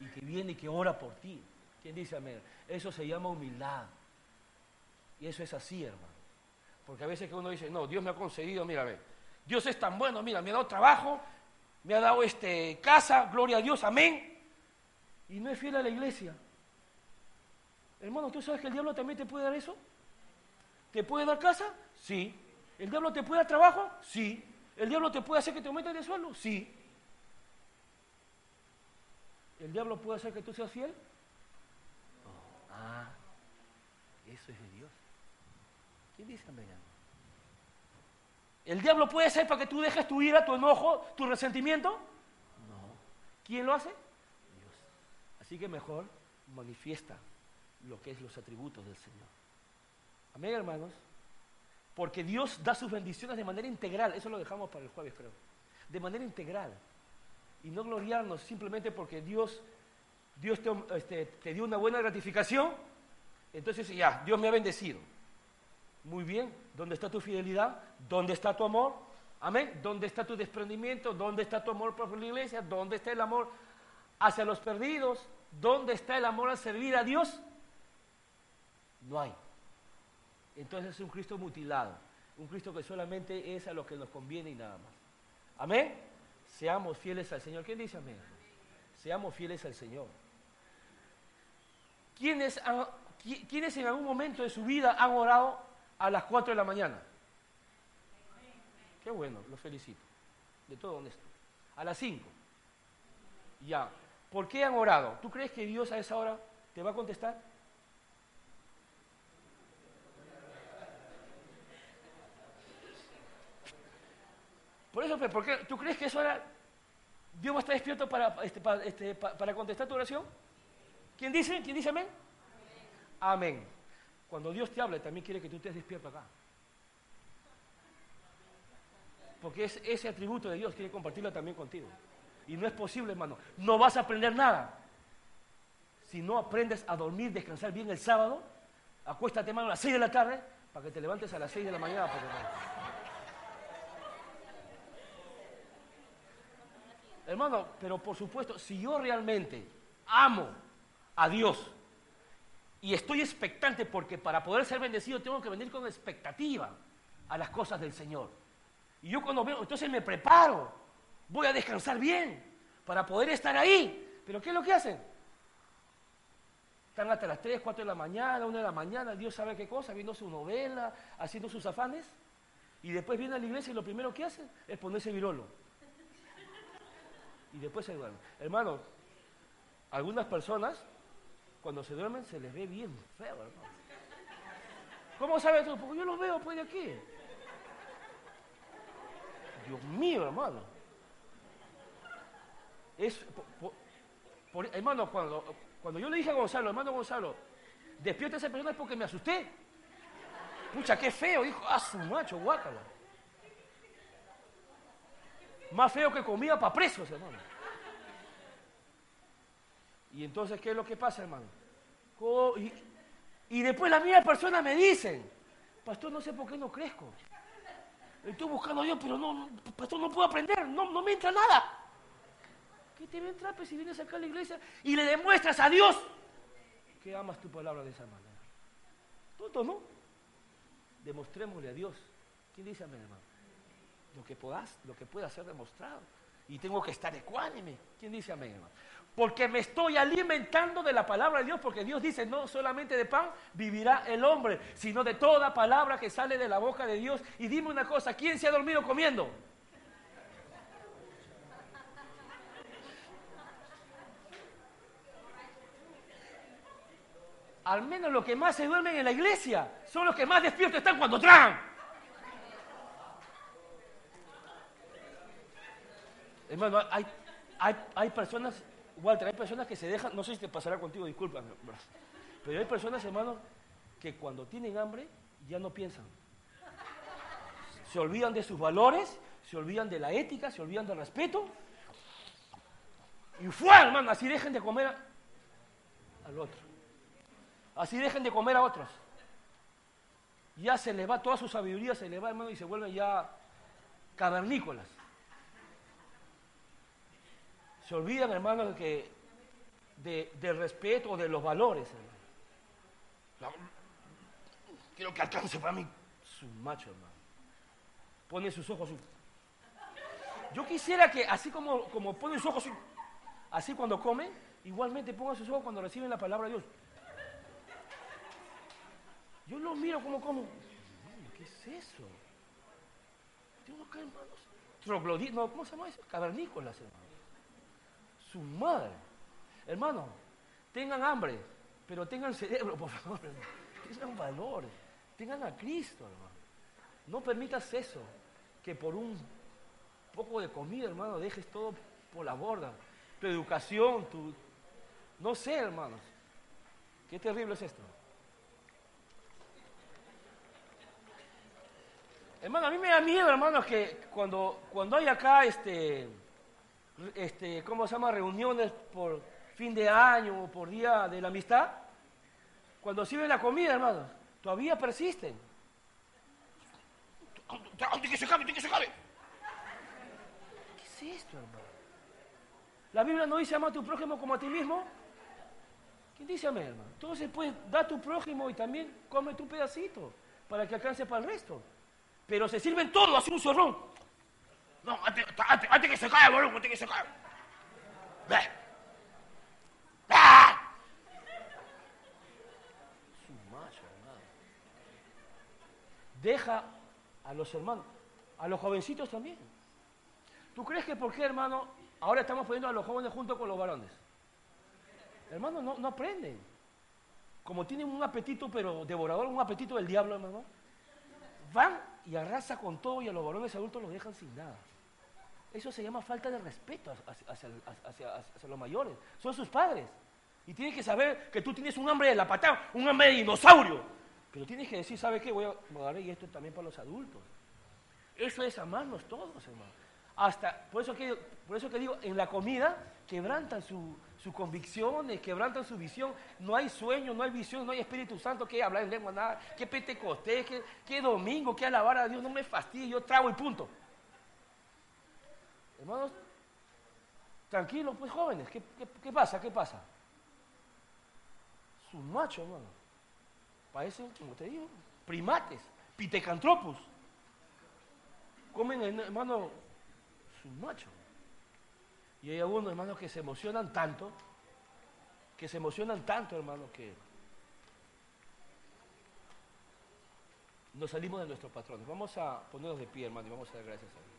A: y que viene y que ora por ti. ¿Quién dice amén? Eso se llama humildad. Y eso es así, hermano. Porque a veces que uno dice, no, Dios me ha concedido, mira, ve, Dios es tan bueno, mira, me ha dado trabajo, me ha dado este, casa, gloria a Dios, amén. Y no es fiel a la iglesia. Hermano, ¿tú sabes que el diablo también te puede dar eso? ¿Te puede dar casa? Sí. ¿El diablo te puede dar trabajo? Sí. ¿El diablo te puede hacer que te aumente de sueldo? Sí. ¿El diablo puede hacer que tú seas fiel? Ah, eso es de Dios. ¿Quién dice amén? ¿El diablo puede ser para que tú dejes tu ira, tu enojo, tu resentimiento? No. ¿Quién lo hace? Dios. Así que mejor manifiesta lo que es los atributos del Señor. Amén, hermanos. Porque Dios da sus bendiciones de manera integral. Eso lo dejamos para el jueves, creo. De manera integral. Y no gloriarnos simplemente porque Dios, Dios te, este, te dio una buena gratificación. Entonces ya, Dios me ha bendecido. Muy bien, ¿dónde está tu fidelidad? ¿Dónde está tu amor? Amén. ¿Dónde está tu desprendimiento? ¿Dónde está tu amor por la iglesia? ¿Dónde está el amor hacia los perdidos? ¿Dónde está el amor a servir a Dios? No hay. Entonces es un Cristo mutilado, un Cristo que solamente es a lo que nos conviene y nada más. Amén. Seamos fieles al Señor. ¿Quién dice amén? Seamos fieles al Señor. ¿Quiénes, ¿Quiénes en algún momento de su vida han orado a las 4 de la mañana? Qué bueno, los felicito. De todo honesto. A las 5. Ya. ¿Por qué han orado? ¿Tú crees que Dios a esa hora te va a contestar? Por eso, ¿por qué? ¿tú crees que eso era, Dios va a estar despierto para, este, este, para, contestar tu oración? ¿Quién dice? ¿Quién dice amén? amén? Cuando Dios te habla, también quiere que tú estés despierto acá. Porque es ese atributo de Dios, quiere compartirlo también contigo. Y no es posible, hermano. No vas a aprender nada. Si no aprendes a dormir, descansar bien el sábado, acuéstate, hermano, a las 6 de la tarde, para que te levantes a las 6 de la mañana. Hermano, pero por supuesto, si yo realmente amo a Dios y estoy expectante porque para poder ser bendecido tengo que venir con expectativa a las cosas del Señor. Y yo cuando veo, entonces me preparo, voy a descansar bien para poder estar ahí. Pero ¿qué es lo que hacen? Están hasta las 3, 4 de la mañana, 1 de la mañana, Dios sabe qué cosa, viendo su novela, haciendo sus afanes. Y después viene a la iglesia y lo primero que hacen es ponerse virolo y después se duermen. Hermano, algunas personas cuando se duermen se les ve bien feo, hermano. ¿Cómo sabes tú? Porque yo los veo pues de aquí. Dios mío, hermano. Es, hermano, cuando, cuando yo le dije a Gonzalo, hermano Gonzalo, despierta a esa persona es porque me asusté. Pucha, qué feo, dijo, ah, su macho, guácala. Más feo que comida para presos, hermano. Y entonces, ¿qué es lo que pasa, hermano? Y, después la misma persona me dicen, pastor, no sé por qué no crezco. Estoy buscando a Dios, pero no, pastor, no puedo aprender, no, no me entra nada. ¿Qué te va a entrar pues, si vienes acá a la iglesia y le demuestras a Dios que amas tu palabra de esa manera? Tonto, ¿no? Demostrémosle a Dios. ¿Quién dice amén, hermano? Lo que puedas, lo que pueda ser demostrado. Y tengo que estar ecuánime. ¿Quién dice amén, hermano? Porque me estoy alimentando de la palabra de Dios, porque Dios dice, no solamente de pan vivirá el hombre, sino de toda palabra que sale de la boca de Dios. Y dime una cosa, ¿quién se ha dormido comiendo? Al menos los que más se duermen en la iglesia son los que más despiertos están cuando tragan. Hermano, hay, hay, personas, Walter, hay personas que se dejan, no sé si te pasará contigo, disculpa, pero hay personas, hermano, que cuando tienen hambre ya no piensan. Se olvidan de sus valores, se olvidan de la ética, se olvidan del respeto. Y fue, hermano, así dejen de comer al otro. Así dejen de comer a otros. ya se le va toda su sabiduría, se le va, hermano, y se vuelven ya cavernícolas. Se olvidan, hermano, de que de, del respeto o de los valores. hermano. Quiero que alcance para mí su macho, hermano. Pone sus ojos. Yo quisiera que, así como, como pone sus ojos, así cuando come, igualmente ponga sus ojos cuando reciben la palabra de Dios. Yo lo miro como como, "Hermano, ¿qué es eso? Tengo acá, hermanos, ¿cómo se llama eso? Cavernícolas, hermano. Su madre. Hermano, tengan hambre, pero tengan cerebro, por favor. Tengan valor, tengan a Cristo, hermano. No permitas eso, que por un poco de comida, hermano, dejes todo por la borda. Tu educación, tu... No sé, hermanos. Qué terrible es esto. Hermano, a mí me da miedo, hermanos, que cuando, cuando hay acá, este, este, ¿cómo se llama? Reuniones por fin de año o por día de la amistad, cuando sirven la comida, hermanos, todavía persisten. Que se acabe, que se acabe. ¿Qué es esto, hermano? La Biblia no dice ama a tu prójimo como a ti mismo. ¿Quién dice amén, hermano? Entonces, pues, da a tu prójimo y también come tu pedacito para que alcance para el resto. Pero se sirven todo así un zorrón. No, antes, antes, que se caiga, boludo, antes que se caiga. Ve. ¡Ah! Su macho, hermano. Deja a los hermanos, a los jovencitos también. ¿Tú crees que por qué, hermano, ahora estamos poniendo a los jóvenes junto con los varones? Hermano, no, no aprenden. Como tienen un apetito, pero devorador, un apetito del diablo, hermano, van y arrasa con todo y a los varones adultos los dejan sin nada. Eso se llama falta de respeto hacia, los mayores. Son sus padres. Y tienes que saber que tú tienes un hambre de la patada, un hambre de dinosaurio. Pero tienes que decir, ¿sabe qué? Voy a agarrar y esto también para los adultos. Eso es amarnos todos, hermano. Hasta, por eso que, por eso que digo, en la comida quebrantan su, sus convicciones, quebrantan su visión. No hay sueño, no hay visión, no hay Espíritu Santo que hablar en lengua, nada. Que Pentecostés, que, que domingo, que alabar a Dios, no me fastidie, yo trago y punto. Hermanos, tranquilos, pues jóvenes, ¿qué, qué, pasa? ¿Qué pasa? Su macho, hermano. Parecen, como te digo, primates, pitecantropos. Comen, hermano, su macho. Y hay algunos hermanos que se emocionan tanto, que se emocionan tanto, hermano, que nos salimos de nuestros patrones. Vamos a ponernos de pie, hermano, y vamos a dar gracias a Dios.